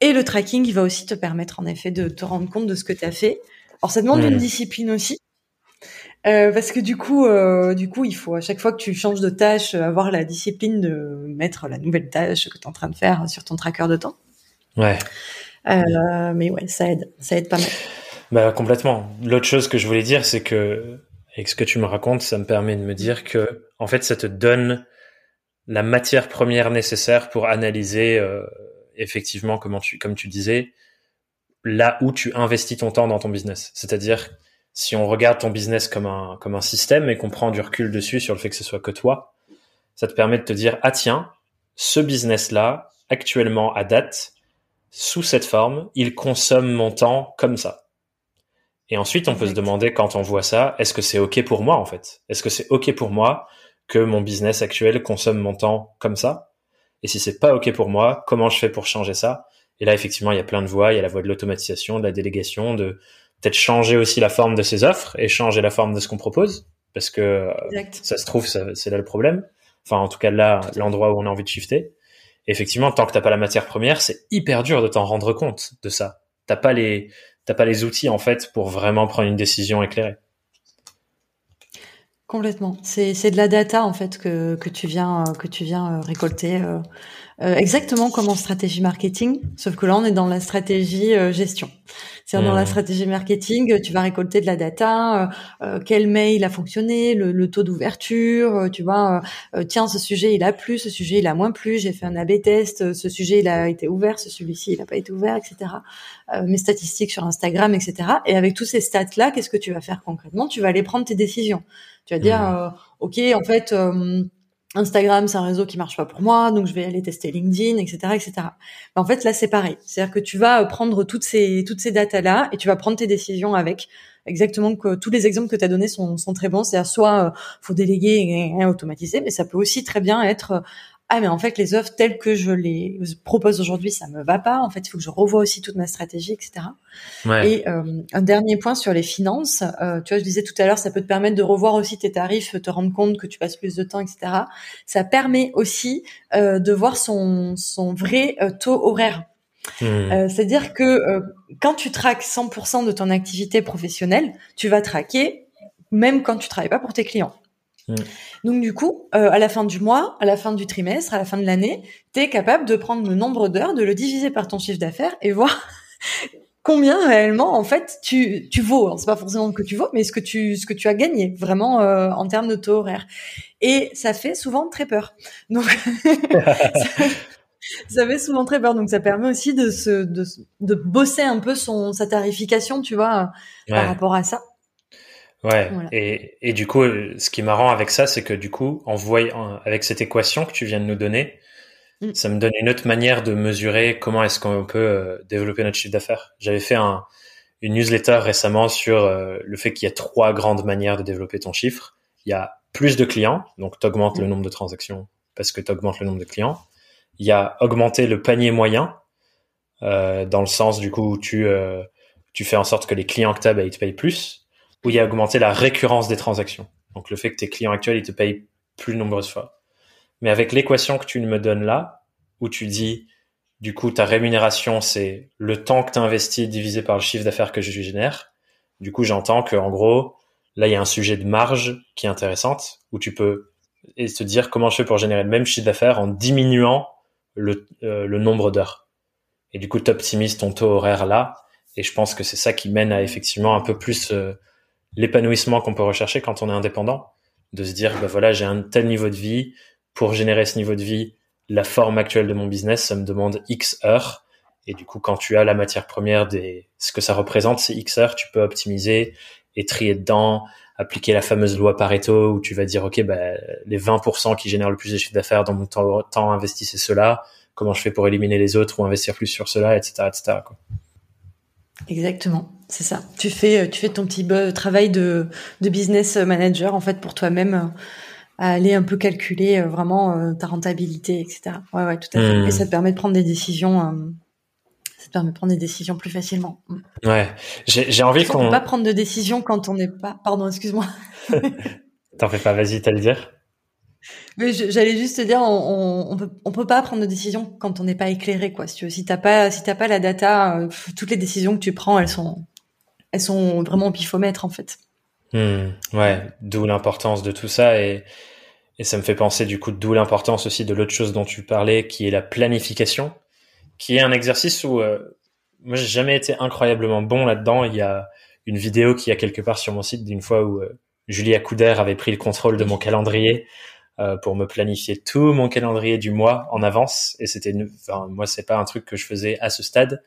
Speaker 2: Et le tracking, il va aussi te permettre en effet de te rendre compte de ce que tu as fait. Alors ça demande une discipline aussi, euh, parce que du coup, euh, du coup, il faut à chaque fois que tu changes de tâche, euh, avoir la discipline de mettre la nouvelle tâche que tu es en train de faire sur ton tracker de temps.
Speaker 1: Ouais.
Speaker 2: Euh, mais ouais, ça aide, ça aide pas mal.
Speaker 1: Bah complètement. L'autre chose que je voulais dire, c'est que avec ce que tu me racontes, ça me permet de me dire que en fait, ça te donne la matière première nécessaire pour analyser euh, effectivement comment tu, comme tu disais, là où tu investis ton temps dans ton business. C'est-à-dire si on regarde ton business comme un, comme un système et qu'on prend du recul dessus sur le fait que ce soit que toi, ça te permet de te dire, ah tiens, ce business-là, actuellement à date, sous cette forme, il consomme mon temps comme ça. Et ensuite, on peut se demander quand on voit ça, est-ce que c'est OK pour moi en fait? Est-ce que c'est OK pour moi que mon business actuel consomme mon temps comme ça? Et si c'est pas OK pour moi, comment je fais pour changer ça? Et là, effectivement, il y a plein de voies. Il y a la voie de l'automatisation, de la délégation, de peut-être changer aussi la forme de ses offres et changer la forme de ce qu'on propose. Parce que ça se trouve c'est là le problème. Enfin en tout cas là l'endroit où on a envie de shifter. Effectivement tant que t'as pas la matière première c'est hyper dur de t'en rendre compte de ça. T'as pas les t'as pas les outils en fait pour vraiment prendre une décision éclairée
Speaker 2: complètement c'est c'est de la data en fait que que tu viens que tu viens euh, récolter euh, euh, exactement comme en stratégie marketing, sauf que là on est dans la stratégie euh, gestion. C'est-à-dire dans la mmh. stratégie marketing, tu vas récolter de la data, euh, quel mail a fonctionné, le, taux d'ouverture, tu vois, tiens ce sujet il a plu, ce sujet il a moins plu, j'ai fait un A/B test, ce sujet il a été ouvert, ce celui-ci il n'a pas été ouvert, etc. mes statistiques sur Instagram, etc. Et avec tous ces stats là, qu'est-ce que tu vas faire concrètement? Tu vas aller prendre tes décisions. Tu vas dire, mmh. ok, en fait Instagram, c'est un réseau qui marche pas pour moi, donc je vais aller tester LinkedIn, etc., etc. en fait, là, c'est pareil. C'est-à-dire que tu vas prendre toutes ces toutes ces datas là et tu vas prendre tes décisions avec exactement que tous les exemples que tu as donnés sont, sont très bons. C'est-à-dire soit euh, faut déléguer et, automatiser, mais ça peut aussi très bien être ah mais en fait les offres telles que je les propose aujourd'hui ça me va pas. En fait il faut que je revoie aussi toute ma stratégie etc et euh, un dernier point sur les finances. Euh, tu vois je disais tout à l'heure ça peut te permettre de revoir aussi tes tarifs te rendre compte que tu passes plus de temps etc ça permet aussi euh, de voir son son vrai taux horaire. Hmm. C'est-à-dire que quand tu traques 100% de ton activité professionnelle, tu vas traquer même quand tu travailles pas pour tes clients. Mm. Donc du coup, euh, à la fin du mois, à la fin du trimestre, à la fin de l'année, tu es capable de prendre le nombre d'heures, de le diviser par ton chiffre d'affaires et voir combien réellement en fait tu tu vaux. C'est pas forcément que tu vaux, mais ce que tu ce que tu as gagné vraiment euh, en termes de taux horaire. Et ça fait souvent très peur. Donc ça, fait souvent très peur. Donc ça permet aussi de se de, de bosser un peu son sa tarification, tu vois, par rapport à ça.
Speaker 1: Ouais. Et, et du coup, ce qui est marrant avec ça, c'est que du coup, en voyant, avec cette équation que tu viens de nous donner, mm. ça me donne une autre manière de mesurer comment est-ce qu'on peut euh, développer notre chiffre d'affaires. J'avais fait un, une newsletter récemment sur euh, le fait qu'il y a trois grandes manières de développer ton chiffre. Il y a plus de clients, donc tu augmentes le mm. nombre de transactions parce que tu augmentes le nombre de clients. Il y a augmenter le panier moyen, euh, dans le sens du coup où tu, euh, tu fais en sorte que les clients que tu as, bah, ils te payent plus où il y a augmenté la récurrence des transactions. Donc le fait que tes clients actuels, ils te payent plus nombreuses fois. Mais avec l'équation que tu me donnes là, où tu dis, du coup, ta rémunération, c'est le temps que tu investis divisé par le chiffre d'affaires que je génère. Du coup, j'entends que, en gros, là, il y a un sujet de marge qui est intéressante, où tu peux et te dire comment je fais pour générer le même chiffre d'affaires en diminuant le, euh, le nombre d'heures. Et du coup, tu optimises ton taux horaire là. Et je pense que c'est ça qui mène à effectivement un peu plus euh, l'épanouissement qu'on peut rechercher quand on est indépendant, de se dire, bah voilà, j'ai un tel niveau de vie, pour générer ce niveau de vie, la forme actuelle de mon business, ça me demande X heures. Et du coup, quand tu as la matière première des, ce que ça représente, c'est X heures, tu peux optimiser et trier dedans, appliquer la fameuse loi Pareto où tu vas dire, OK, bah, les 20% qui génèrent le plus de chiffre d'affaires dans mon temps, temps investi, c'est cela. comment je fais pour éliminer les autres ou investir plus sur cela, etc., etc. Quoi.
Speaker 2: Exactement, c'est ça. Tu fais, tu fais ton petit travail de, de business manager en fait pour toi-même à aller un peu calculer euh, vraiment euh, ta rentabilité, etc. Ouais, ouais, tout à fait. Et hmm. ça te permet de prendre des décisions. Euh, ça te permet de prendre des décisions plus facilement.
Speaker 1: Hmm. Ouais, j'ai envie qu'on.
Speaker 2: On peut pas prendre de décisions quand on n'est pas. Pardon, excuse-moi.
Speaker 1: T'en fais pas. Vas-y, t'as le dire?
Speaker 2: Mais j'allais juste te dire, on, on, peut, pas prendre de décisions quand on n'est pas éclairé, quoi. Si tu si t'as pas, si t'as pas la data, toutes les décisions que tu prends, elles sont, elles sont vraiment au en fait.
Speaker 1: Hmm. ouais, d'où l'importance de tout ça et ça me fait penser du coup d'où l'importance aussi de l'autre chose dont tu parlais, qui est la planification, qui est un exercice où euh, moi j'ai jamais été incroyablement bon là-dedans. Il y a une vidéo qui a quelque part sur mon site d'une fois où euh, Julia Couder avait pris le contrôle de mon calendrier euh, pour me planifier tout mon calendrier du mois en avance. Et c'était, enfin, moi c'est pas un truc que je faisais à ce stade.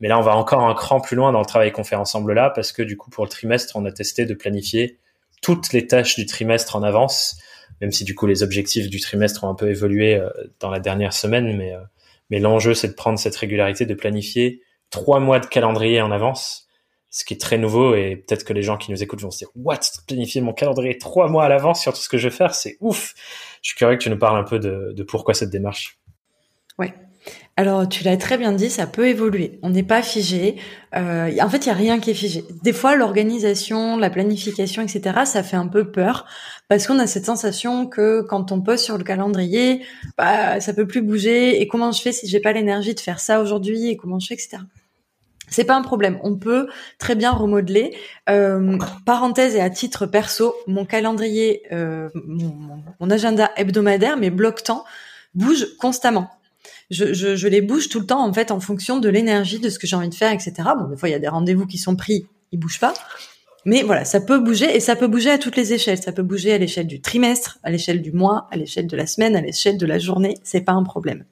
Speaker 1: Mais là, on va encore un cran plus loin dans le travail qu'on fait ensemble là, parce que du coup, pour le trimestre, on a testé de planifier toutes les tâches du trimestre en avance même si du coup les objectifs du trimestre ont un peu évolué euh, dans la dernière semaine, mais, euh, mais l'enjeu c'est de prendre cette régularité, de planifier trois mois de calendrier en avance, ce qui est très nouveau et peut-être que les gens qui nous écoutent vont se dire what? Planifier mon calendrier trois mois à l'avance sur tout ce que je vais faire, c'est ouf. Je suis curieux que tu nous parles un peu de, pourquoi cette démarche.
Speaker 2: Ouais, alors, tu l'as très bien dit, ça peut évoluer. On n'est pas figé. Euh, en fait, il y a rien qui est figé. Des fois, l'organisation, la planification, etc., ça fait un peu peur parce qu'on a cette sensation que quand on pose sur le calendrier, bah, ça peut plus bouger. Et comment je fais si j'ai pas l'énergie de faire ça aujourd'hui? Et comment je fais, etc. C'est pas un problème. On peut très bien remodeler. Euh, parenthèse et à titre perso, mon calendrier, euh, mon, agenda hebdomadaire, mes blocs temps bougent constamment je, je, je, les bouge tout le temps en fait en fonction de l'énergie, de ce que j'ai envie de faire, etc. Bon, des fois il y a des rendez-vous qui sont pris, ils bougent pas. Mais voilà, ça peut bouger et ça peut bouger à toutes les échelles. Ça peut bouger à l'échelle du trimestre, à l'échelle du mois, à l'échelle de la semaine, à l'échelle de la journée. C'est pas un problème.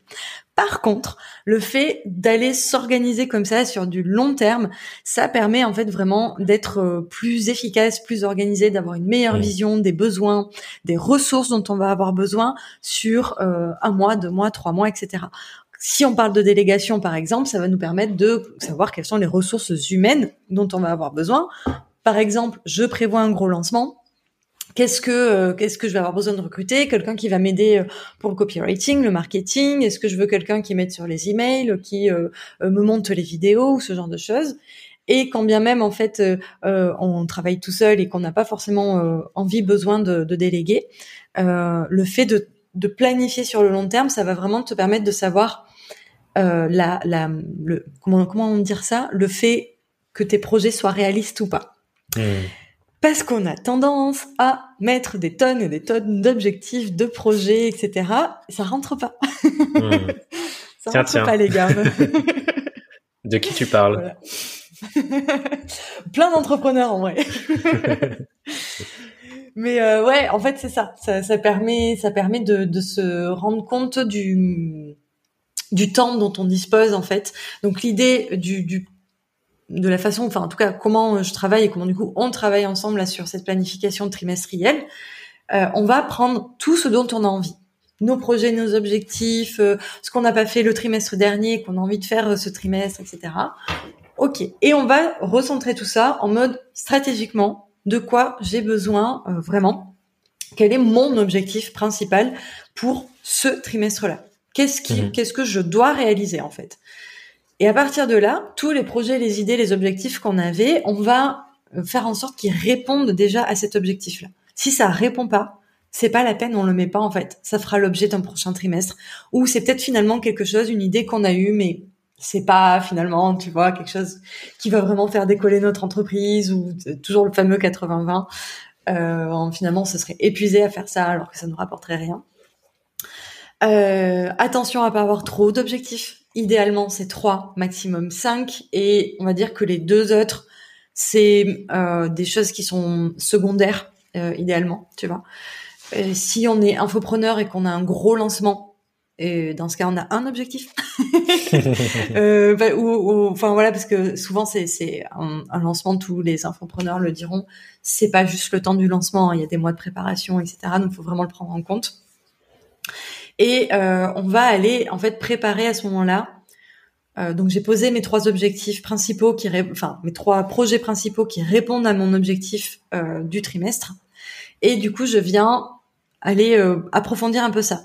Speaker 2: Par contre, le fait d'aller s'organiser comme ça sur du long terme, ça permet en fait vraiment d'être euh, plus efficace, plus organisé, d'avoir une meilleure vision des besoins, des ressources dont on va avoir besoin sur euh, un mois, deux mois, trois mois, etc. Si on parle de délégation, par exemple, ça va nous permettre de savoir quelles sont les ressources humaines dont on va avoir besoin par exemple, je prévois un gros lancement. Qu'est-ce que euh, qu'est-ce que je vais avoir besoin de recruter? Quelqu'un qui va m'aider euh, pour le copywriting, le marketing? Est-ce que je veux quelqu'un qui m'aide sur les emails, qui euh, me monte les vidéos ou ce genre de choses? Et quand bien même en fait on travaille tout seul et qu'on n'a pas forcément envie, besoin de, déléguer, le fait de, de planifier sur le long terme, ça va vraiment te permettre de savoir la, la le comment comment dire ça, le fait que tes projets soient réalistes ou pas. Parce qu'on a tendance à mettre des tonnes et des tonnes d'objectifs, de projets, etc. Ça rentre pas. Hmm. ça rentre pas, les gars.
Speaker 1: de qui tu parles
Speaker 2: Plein d'entrepreneurs en vrai. Mais euh, ouais, en fait, c'est ça. ça. permet, ça permet de, de se rendre compte du du temps dont on dispose en fait. Donc l'idée du, du de la façon, enfin en tout cas comment je travaille et comment du coup on travaille ensemble là sur cette planification trimestrielle, euh, on va prendre tout ce dont on a envie, nos projets, nos objectifs, euh, ce qu'on n'a pas fait le trimestre dernier, qu'on a envie de faire euh, ce trimestre, etc. Ok, et on va recentrer tout ça en mode stratégiquement de quoi j'ai besoin vraiment, quel est mon objectif principal pour ce trimestre-là? Qu'est-ce qui, mhm. qu'est-ce que je dois réaliser en fait? Et à partir de là, tous les projets, les idées, les objectifs qu'on avait, on va faire en sorte qu'ils répondent déjà à cet objectif-là. Si ça répond pas, c'est pas la peine, on le met pas en fait. Ça fera l'objet d'un prochain trimestre. Ou c'est peut-être finalement quelque chose, une idée qu'on a eue, mais c'est pas finalement, tu vois, quelque chose qui va vraiment faire décoller notre entreprise ou toujours le fameux 80-20. Euh, finalement, ce serait épuisé à faire ça alors que ça ne rapporterait rien. Euh, attention à pas avoir trop d'objectifs. Idéalement, c'est trois, maximum cinq, et on va dire que les deux autres, c'est euh, des choses qui sont secondaires, euh, idéalement, tu vois. Euh, si on est infopreneur et qu'on a un gros lancement, et dans ce cas, on a un objectif. euh, bah, ou, enfin voilà, parce que souvent c'est c'est un, un, lancement, tous les infopreneurs le diront. C'est pas juste le temps du lancement, il y a des mois de préparation, etc. Donc, il faut vraiment le prendre en compte. Et on va aller en fait préparer à ce moment-là euh, donc j'ai posé mes trois objectifs principaux qui, enfin mes trois projets principaux qui répondent à mon objectif euh, du trimestre. Et du coup, je viens aller euh, approfondir un peu ça.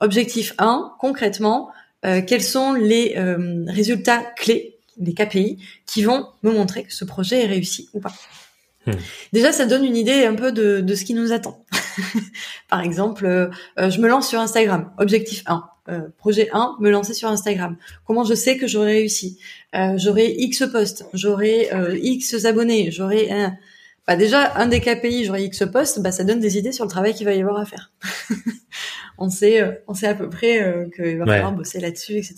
Speaker 2: Objectif 1, concrètement, quels sont les résultats clés, les KPI, qui vont me montrer que ce projet est réussi ou pas. Hmm. Déjà, ça donne une idée un peu de, de ce qui nous attend. Par exemple, je me lance sur Instagram. Objectif 1 euh, projet 1, me lancer sur Instagram. Comment je sais que j'aurai réussi? Euh, J'aurai X posts, j'aurai euh, X abonnés, j'aurai un... Bah déjà, un des KPI, j'aurai X posts, bah ça donne des idées sur le travail qu'il va y avoir à faire. on sait, on sait à peu près qu'il va falloir bosser là-dessus, etc.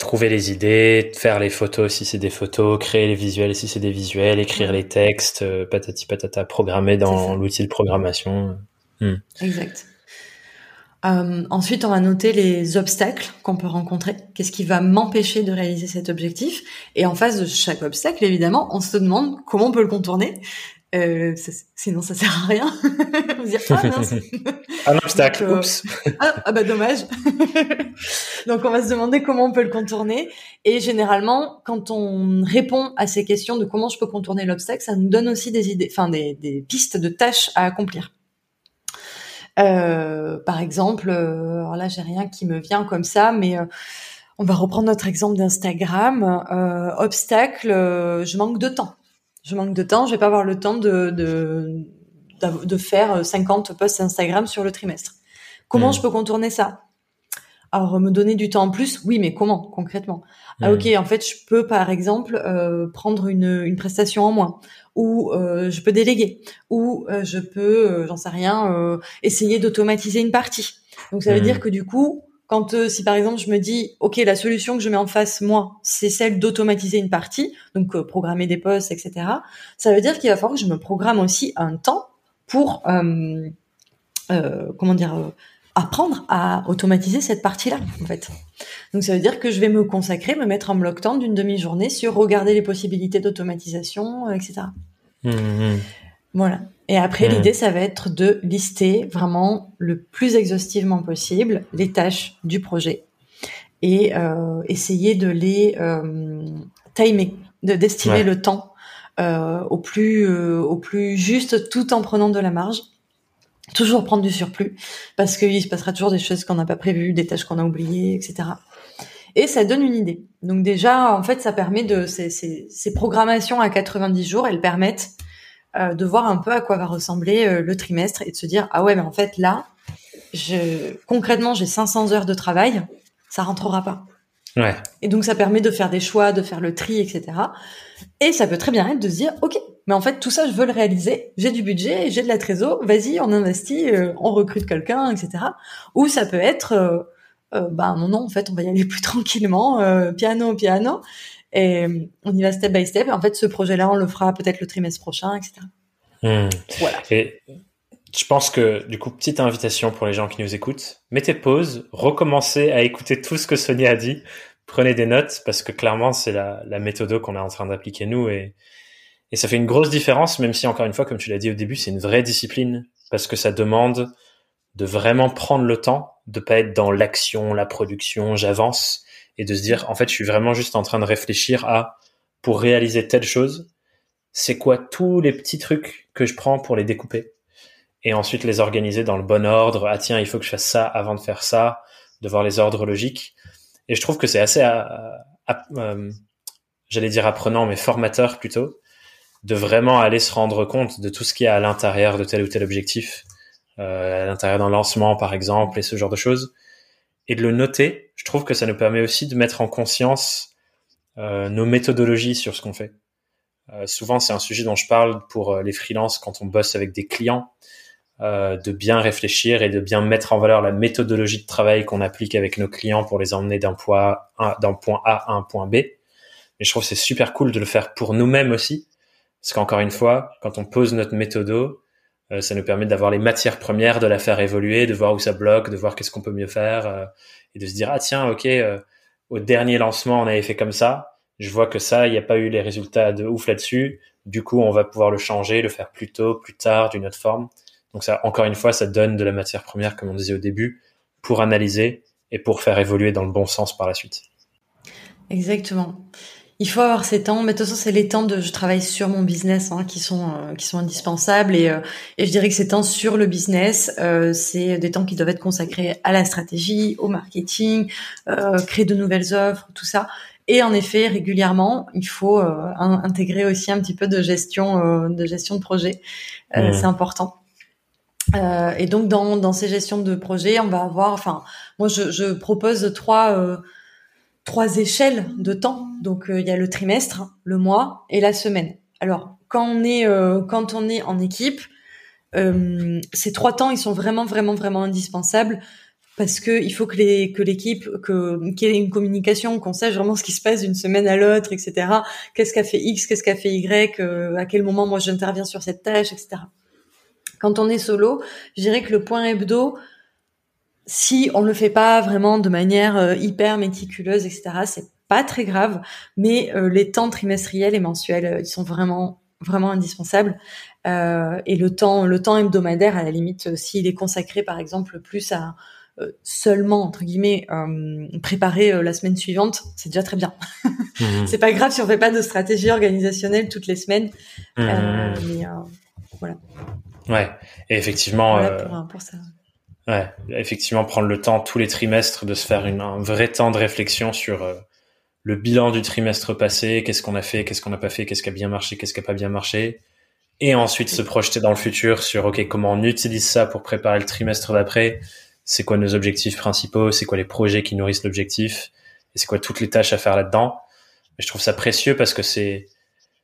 Speaker 1: Trouver les idées, faire les photos si c'est des photos, créer les visuels si c'est des visuels, écrire les textes, patati patata, programmer dans l'outil de programmation.
Speaker 2: Hmm. Exact. Euh, ensuite, on va noter les obstacles qu'on peut rencontrer. Qu'est-ce qui va m'empêcher de réaliser cet objectif? Et en face de chaque obstacle, évidemment, on se demande comment on peut le contourner. Euh, sinon, ça sert à rien.
Speaker 1: dire, ah, Un obstacle. Euh, oups.
Speaker 2: Ah, ah, bah dommage. Donc, on va se demander comment on peut le contourner. Et généralement, quand on répond à ces questions de comment je peux contourner l'obstacle, ça nous donne aussi des idées, enfin des, des pistes de tâches à accomplir. Euh, par exemple, euh, alors là j'ai rien qui me vient comme ça, mais euh, on va reprendre notre exemple d'Instagram. obstacle, je manque de temps. Je manque de temps, je vais pas avoir le temps de, de, de faire 50 posts Instagram sur le trimestre. Comment hmm. je peux contourner ça? Alors me donner du temps en plus, oui, mais comment concrètement? Ah hmm. ok, en fait, je peux par exemple euh, prendre une, une prestation en moins, ou euh, je peux déléguer, ou euh, je peux, euh, j'en sais rien, euh, essayer d'automatiser une partie. Donc ça veut dire hmm. que du coup, quand si par exemple je me dis ok, la solution que je mets en face moi, c'est celle d'automatiser une partie, donc programmer des posts, etc. Ça veut dire qu'il va falloir que je me programme aussi un temps pour comment dire apprendre à automatiser cette partie-là, en fait. Donc ça veut dire que je vais me consacrer, me mettre en bloc temps d'une demi-journée sur regarder les possibilités d'automatisation, euh, etc. Mmh, mmh. Voilà. Et après, mmh. l'idée, ça va être de lister vraiment le plus exhaustivement possible les tâches du projet et euh, essayer de les euh, timer, de d'estimer le temps euh, au plus euh, au plus juste, tout en prenant de la marge toujours prendre du surplus parce qu'il se passera toujours des choses qu'on n'a pas prévues, des tâches qu'on a oubliées, etc. Et ça donne une idée. Donc déjà, en fait, ça permet de ces, ces, ces programmations à 90 jours, elles permettent euh, de voir un peu à quoi va ressembler euh, le trimestre et de se dire ah ouais, mais en fait là, je concrètement j'ai 500 heures de travail, ça rentrera pas.
Speaker 1: Ouais.
Speaker 2: Et donc ça permet de faire des choix, de faire le tri, etc. Et ça peut très bien être de se dire ok, mais en fait, tout ça, je veux le réaliser. J'ai du budget, j'ai de la trésor. Vas-y, on investit, euh, on recrute quelqu'un, etc. Ou ça peut être, bah non, non, en fait, on va y aller plus tranquillement, piano, piano, et on y va step by step. En fait, ce projet-là, on le fera peut-être le trimestre prochain, etc.
Speaker 1: Hmm. Voilà. Et je pense que, du coup, petite invitation pour les gens qui nous écoutent. Mettez pause, recommencez à écouter tout ce que Sonia a dit. Prenez des notes parce que clairement, c'est la, la méthode qu'on est en train d'appliquer nous et et ça fait une grosse différence, même si encore une fois, comme tu l'as dit au début, c'est une vraie discipline parce que ça demande de vraiment prendre le temps, de pas être dans l'action, la production, j'avance et de se dire en fait, je suis vraiment juste en train de réfléchir à pour réaliser telle chose, c'est quoi tous les petits trucs que je prends pour les découper et ensuite les organiser dans le bon ordre. Ah tiens, il faut que je fasse ça avant de faire ça, de voir les ordres logiques. Et je trouve que c'est assez, euh, euh, j'allais dire apprenant, mais formateur plutôt, de vraiment aller se rendre compte de tout ce qu'il y a à l'intérieur de tel ou tel objectif, euh, à l'intérieur d'un lancement par exemple, et ce genre de choses, et de le noter. Je trouve que ça nous permet aussi de mettre en conscience euh, nos méthodologies sur ce qu'on fait. Euh, souvent, c'est un sujet dont je parle pour euh, les freelances quand on bosse avec des clients, euh, de bien réfléchir et de bien mettre en valeur la méthodologie de travail qu'on applique avec nos clients pour les emmener d'un point, A à un point B. Mais je trouve que c'est super cool de le faire pour nous-mêmes aussi, parce qu'encore une fois, quand on pose notre méthodo, euh, ça nous permet d'avoir les matières premières, de la faire évoluer, de voir où ça bloque, de voir qu'est-ce qu'on peut mieux faire, euh, et de se dire ah tiens ok, euh, au dernier lancement on avait fait comme ça, je vois que ça il n'y a pas eu les résultats de ouf là-dessus, du coup on va pouvoir le changer, le faire plus tôt, plus tard, d'une autre forme. Donc ça encore une fois ça donne de la matière première comme on disait au début pour analyser et pour faire évoluer dans le bon sens par la suite.
Speaker 2: Exactement. Il faut avoir ces temps, mais de toute façon, c'est les temps de je travaille sur mon business hein, qui sont euh, qui sont indispensables et, euh, et je dirais que ces temps sur le business, euh, c'est des temps qui doivent être consacrés à la stratégie, au marketing, créer de nouvelles offres, tout ça. Et en effet, régulièrement, il faut intégrer aussi un petit peu de gestion de gestion de projet. Mmh. C'est important. et donc dans dans ces gestions de projet, on va avoir, enfin, moi je, je propose trois trois échelles de temps. Donc euh, il y a le trimestre, le mois et la semaine. Alors quand on est euh, quand on est en équipe, euh, ces trois temps ils sont vraiment vraiment vraiment indispensables parce que il faut que l'équipe que qu'il y ait une communication, qu'on sache vraiment ce qui se passe d'une semaine à l'autre, etc. Qu'est-ce qu'a fait X, qu'est-ce qu'a fait Y, à quel moment moi j'interviens sur cette tâche, etc. Quand on est solo, je dirais que le point hebdo, si on le fait pas vraiment de manière euh, hyper méticuleuse, etc., c'est pas très grave. Mais euh, les temps trimestriels et mensuels, euh, ils sont vraiment vraiment indispensables. et le temps le temps hebdomadaire, à la limite, s'il est consacré, par exemple, plus à seulement entre guillemets préparer la semaine suivante, c'est déjà très bien. Mmh. c'est pas grave si on fait pas de stratégie organisationnelle toutes les semaines. Mmh. mais voilà.
Speaker 1: Ouais. Et effectivement. pour ça. Ouais, effectivement, prendre le temps tous les trimestres de se faire une, un vrai temps de réflexion sur euh, le bilan du trimestre passé, qu'est-ce qu'on a fait, qu'est-ce qu'on n'a pas fait, qu'est-ce qui a bien marché, qu'est-ce qui a pas bien marché, et ensuite se projeter dans le futur sur ok comment on utilise ça pour préparer le trimestre d'après, c'est quoi nos objectifs principaux, c'est quoi les projets qui nourrissent l'objectif, et c'est quoi toutes les tâches à faire là-dedans? Mais je trouve ça précieux parce que c'est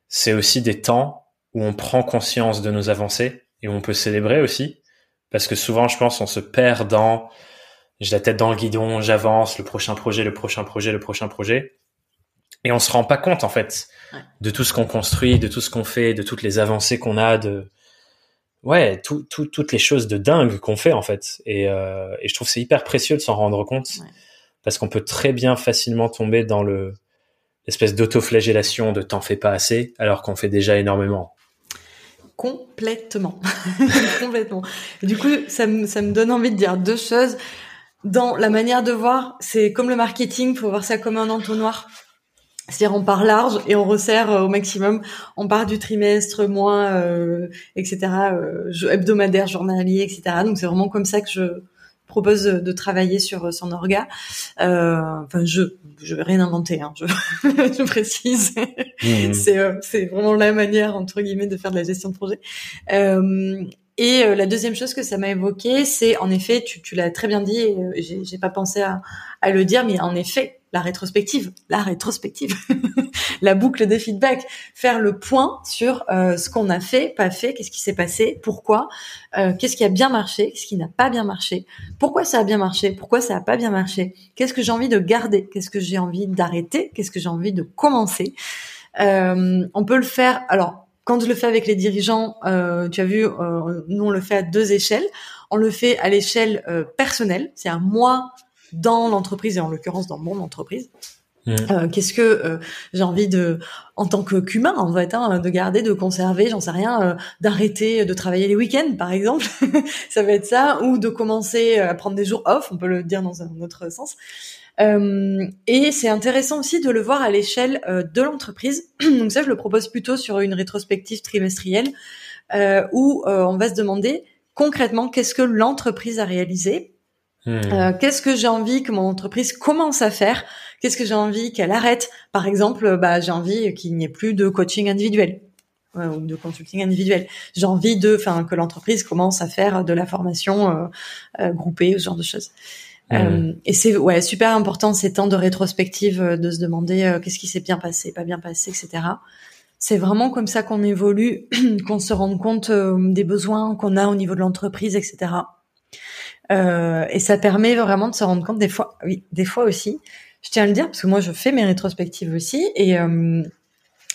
Speaker 1: c'est aussi des temps où on prend conscience de nos avancées et où on peut célébrer aussi parce que souvent, je pense, on se perd dans j'ai la tête dans le guidon, j'avance, le prochain projet, le prochain projet, le prochain projet. Et on se rend pas compte, en fait, de tout ce qu'on construit, de tout ce qu'on fait, de toutes les avancées qu'on a, de, ouais, tout, tout, toutes les choses de dingue qu'on fait, en fait. Et, euh, et je trouve c'est hyper précieux de s'en rendre compte. Parce qu'on peut très bien facilement tomber dans le, l'espèce d'autoflagellation de t'en fais pas assez, alors qu'on fait déjà énormément.
Speaker 2: Complètement. Complètement. du coup, ça me, ça me donne envie de dire deux choses. Dans la manière de voir, c'est comme le marketing, faut voir ça comme un entonnoir. C'est-à-dire on part large et on resserre euh, au maximum. On part du trimestre, mois, euh, etc., euh, hebdomadaire, journalier, etc. Donc c'est vraiment comme ça que je propose de travailler sur son orga. Euh, enfin, je je vais rien inventer, hein, je, je précise. Mmh. C'est euh, c'est vraiment la manière entre guillemets de faire de la gestion de projet. Euh, et euh, la deuxième chose que ça m'a évoqué, c'est en effet, tu, tu l'as très bien dit, euh, j'ai, j'ai pas pensé à, à le dire, mais en effet, la rétrospective, la rétrospective, la boucle des feedbacks, faire le point sur euh, ce qu'on a fait, pas fait, qu'est-ce qui s'est passé, pourquoi, euh, qu'est-ce qui a bien marché, qu'est-ce qui n'a pas bien marché, pourquoi ça a bien marché, pourquoi ça a pas bien marché, qu'est-ce que j'ai envie de garder, qu'est-ce que j'ai envie d'arrêter, qu'est-ce que j'ai envie de commencer. Euh, on peut le faire. Alors, quand je le fais avec les dirigeants, tu as vu, nous on le fait à deux échelles. On le fait à l'échelle personnelle, c'est à moi dans l'entreprise et en l'occurrence dans mon entreprise. Mmh. Euh, qu'est-ce que euh, j'ai envie de, en tant que qu'humain en fait, hein, de garder, de conserver, j'en sais rien, euh, d'arrêter de travailler les week-ends par exemple, ça va être ça, ou de commencer à prendre des jours off, on peut le dire dans un autre sens. Euh, et c'est intéressant aussi de le voir à l'échelle euh, de l'entreprise. Donc ça, je le propose plutôt sur une rétrospective trimestrielle euh, où on va se demander concrètement qu'est-ce que l'entreprise a réalisé, hmm. qu'est-ce que j'ai envie que mon entreprise commence à faire, qu'est-ce que j'ai envie qu'elle arrête? Par exemple, bah, j'ai envie qu'il n'y ait plus de coaching individuel ou de consulting individuel. J'ai envie de, enfin, que l'entreprise commence à faire de la formation groupée, ce genre de choses. Euh, et c'est ouais super important ces temps de rétrospective euh, de se demander euh, qu'est-ce qui s'est bien passé, pas bien passé, etc. C'est vraiment comme ça qu'on évolue, qu'on se rend compte des besoins qu'on a au niveau de l'entreprise, etc. et ça permet vraiment de se rendre compte des fois, oui, des fois aussi. Je tiens à le dire parce que moi je fais mes rétrospectives aussi et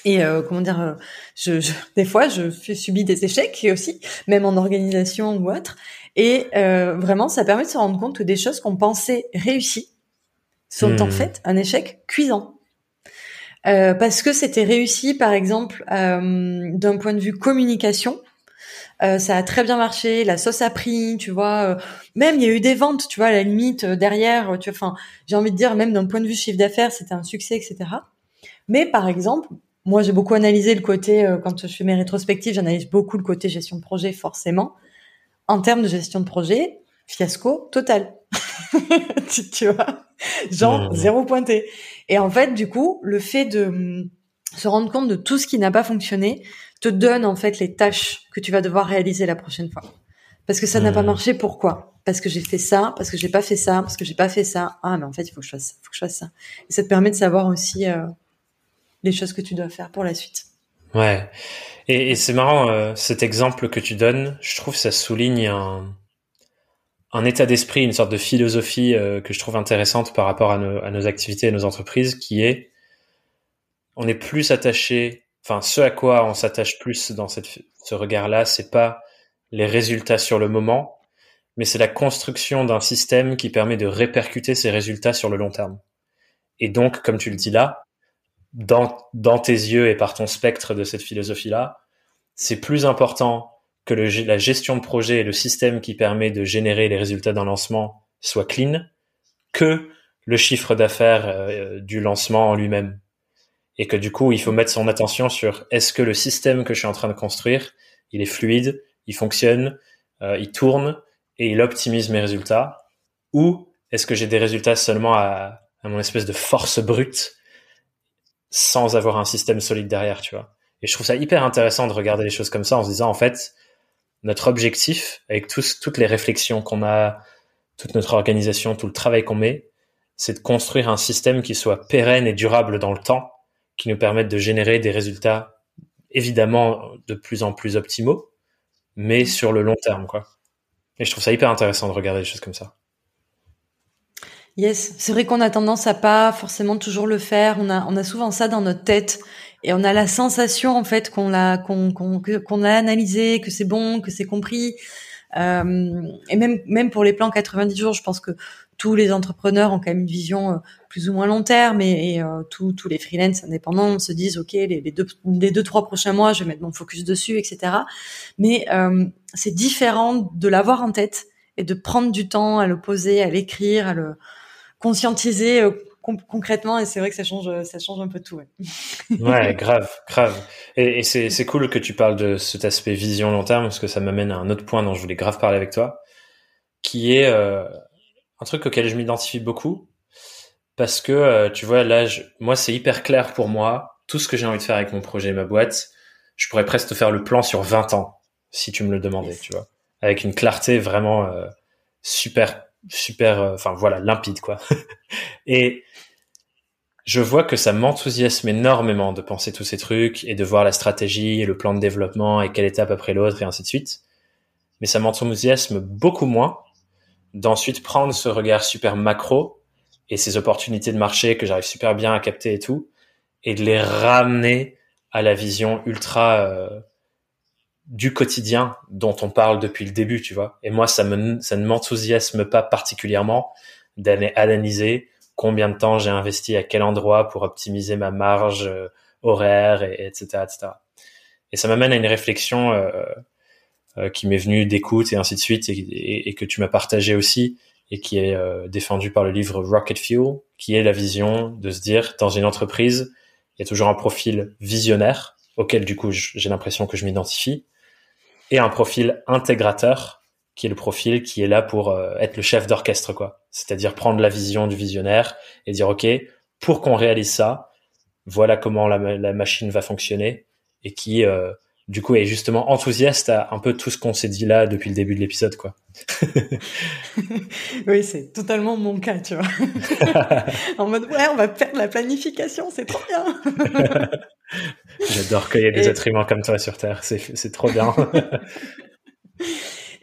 Speaker 2: et comment dire, je, je, des fois je subis des échecs aussi, même en organisation ou autre. Et euh, vraiment, ça permet de se rendre compte que des choses qu'on pensait réussies sont en hmm. fait un échec cuisant. Euh, parce que c'était réussi, par exemple, euh, d'un point de vue communication, euh, ça a très bien marché, la sauce a pris, tu vois. Euh, même il y a eu des ventes, tu vois, à la limite euh, derrière. Tu enfin, j'ai envie de dire même d'un point de vue chiffre d'affaires, c'était un succès, etc. Mais par exemple, moi j'ai beaucoup analysé le côté quand je fais mes rétrospectives, j'analyse beaucoup le côté gestion de projet forcément. En termes de gestion de projet, fiasco total. tu, vois, genre zéro pointé. Et en fait, du coup, le fait de hum, se rendre compte de tout ce qui n'a pas fonctionné te donne en fait les tâches que tu vas devoir réaliser la prochaine fois. Parce que ça n'a pas mmh. marché, pourquoi? Parce que j'ai fait ça, parce que j'ai pas fait ça, parce que j'ai pas fait ça. Ah, mais en fait, il faut que je fasse ça, faut que je fasse ça. Et ça te permet de savoir aussi euh, les choses que tu dois faire pour la suite.
Speaker 1: Ouais. Et, c'est marrant, euh, cet exemple que tu donnes, je trouve ça souligne un, un état d'esprit, une sorte de philosophie euh, que je trouve intéressante par rapport à nos, à nos activités et nos entreprises, qui est on est plus attaché, enfin, ce à quoi on s'attache plus dans ce regard-là, c'est pas les résultats sur le moment, mais c'est la construction d'un système qui permet de répercuter ces résultats sur le long terme. Et donc, comme tu le dis là, dans, tes yeux et par ton spectre de cette philosophie-là, c'est plus important que la gestion de projet et le système qui permet de générer les résultats d'un lancement soit clean que le chiffre d'affaires euh, du lancement en lui-même et que du coup, il faut mettre son attention sur est-ce que le système que je suis en train de construire, il est fluide, il fonctionne, euh, il tourne et il optimise mes résultats, ou est-ce que j'ai des résultats seulement à, à, mon espèce de force brute sans avoir un système solide derrière, tu vois? Et je trouve ça hyper intéressant de regarder les choses comme ça en se disant, en fait, notre objectif, avec tous, toutes les réflexions qu'on a, toute notre organisation, tout le travail qu'on met, c'est de construire un système qui soit pérenne et durable dans le temps qui nous permettent de générer des résultats évidemment de plus en plus optimaux, mais sur le long terme, quoi. Et je trouve ça hyper intéressant de regarder des choses comme ça.
Speaker 2: Yes, c'est vrai qu'on a tendance à pas forcément toujours le faire. On a, on a souvent ça dans notre tête et on a la sensation en fait qu'on l'a, qu'on, qu'on, a analysé, que c'est bon, que c'est compris. Euh, et même, même pour les plans 90 jours, je pense que tous les entrepreneurs ont quand même une vision euh, plus ou moins long terme et, euh, tous, tous les freelance indépendants se disent ok les, deux les deux trois prochains mois je vais mettre mon focus dessus etc mais euh, c'est différent de l'avoir en tête et de prendre du temps à le poser à l'écrire à le conscientiser concrètement et c'est vrai que ça change ça change un peu tout ouais,
Speaker 1: grave grave. Et, c'est cool que tu parles de cet aspect vision long terme parce que ça m'amène à un autre point dont je voulais grave parler avec toi qui est un truc auquel je m'identifie beaucoup parce que euh, tu vois là, moi c'est hyper clair pour moi tout ce que j'ai envie de faire avec mon projet, ma boîte. Je pourrais presque te faire le plan sur 20 ans si tu me le demandais, tu vois, avec une clarté vraiment euh, super, super, euh, enfin voilà, limpide quoi. et je vois que ça m'enthousiasme énormément de penser tous ces trucs et de voir la stratégie et le plan de développement et quelle étape après l'autre et ainsi de suite. Mais ça m'enthousiasme beaucoup moins d'ensuite prendre ce regard super macro et ces opportunités de marché que j'arrive super bien à capter et tout, et de les ramener à la vision ultra euh, du quotidien dont on parle depuis le début, tu vois. Et moi, ça, me, ça ne m'enthousiasme pas particulièrement d'aller analyser combien de temps j'ai investi à quel endroit pour optimiser ma marge euh, horaire, et, etc., etc. Et ça m'amène à une réflexion euh, qui m'est venu d'écoute et ainsi de suite et, et, que tu m'as partagé aussi et qui est euh, défendu par le livre Rocket Fuel, qui est la vision de se dire dans une entreprise, il y a toujours un profil visionnaire auquel du coup j'ai l'impression que je m'identifie et un profil intégrateur qui est le profil qui est là pour euh, être le chef d'orchestre quoi, c'est-à-dire prendre la vision du visionnaire et dire ok pour qu'on réalise ça, voilà comment la, la, machine va fonctionner et qui euh, du coup est justement enthousiaste à un peu tout ce qu'on s'est dit là depuis le début de l'épisode quoi.
Speaker 2: oui, c'est totalement mon cas, tu vois. en mode ouais, on va de la planification, c'est trop bien.
Speaker 1: J'adore qu'il y ait des êtres humains comme toi sur Terre, c'est trop bien.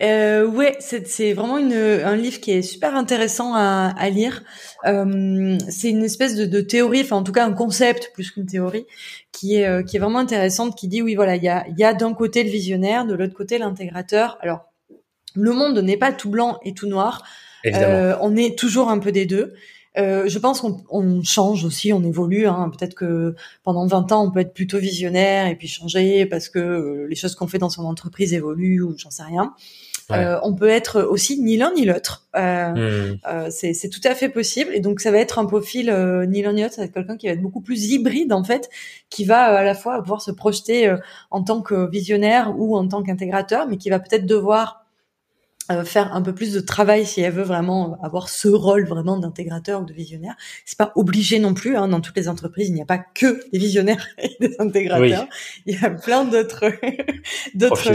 Speaker 2: Euh, ouais, c'est vraiment une, un livre qui est super intéressant à, à lire. Euh, c'est une espèce de, de, théorie, enfin en tout cas un concept plus qu'une théorie, qui est euh, qui est vraiment intéressante, qui dit oui voilà, il y a, y a d'un côté le visionnaire, de l'autre côté l'intégrateur. Alors le monde n'est pas tout blanc et tout noir. Euh, on est toujours un peu des deux. Euh, je pense qu'on on change aussi, on évolue. Hein. Peut-être que pendant 20 ans, on peut être plutôt visionnaire et puis changer parce que euh, les choses qu'on fait dans son entreprise évoluent ou j'en sais rien. Euh, on peut être aussi ni l'un ni l'autre. Euh, hmm. euh, c'est tout à fait possible. Et donc ça va être un profil ni l'un ni l'autre. C'est quelqu'un qui va être beaucoup plus hybride en fait, qui va à la fois pouvoir se projeter en tant que visionnaire ou en tant qu'intégrateur, mais qui va peut-être devoir euh, faire un peu plus de travail si elle veut vraiment avoir ce rôle vraiment d'intégrateur ou de visionnaire. C'est pas obligé non plus. Hein, dans toutes les entreprises, il n'y a pas que des visionnaires et des intégrateurs. Il y a plein d'autres d'autres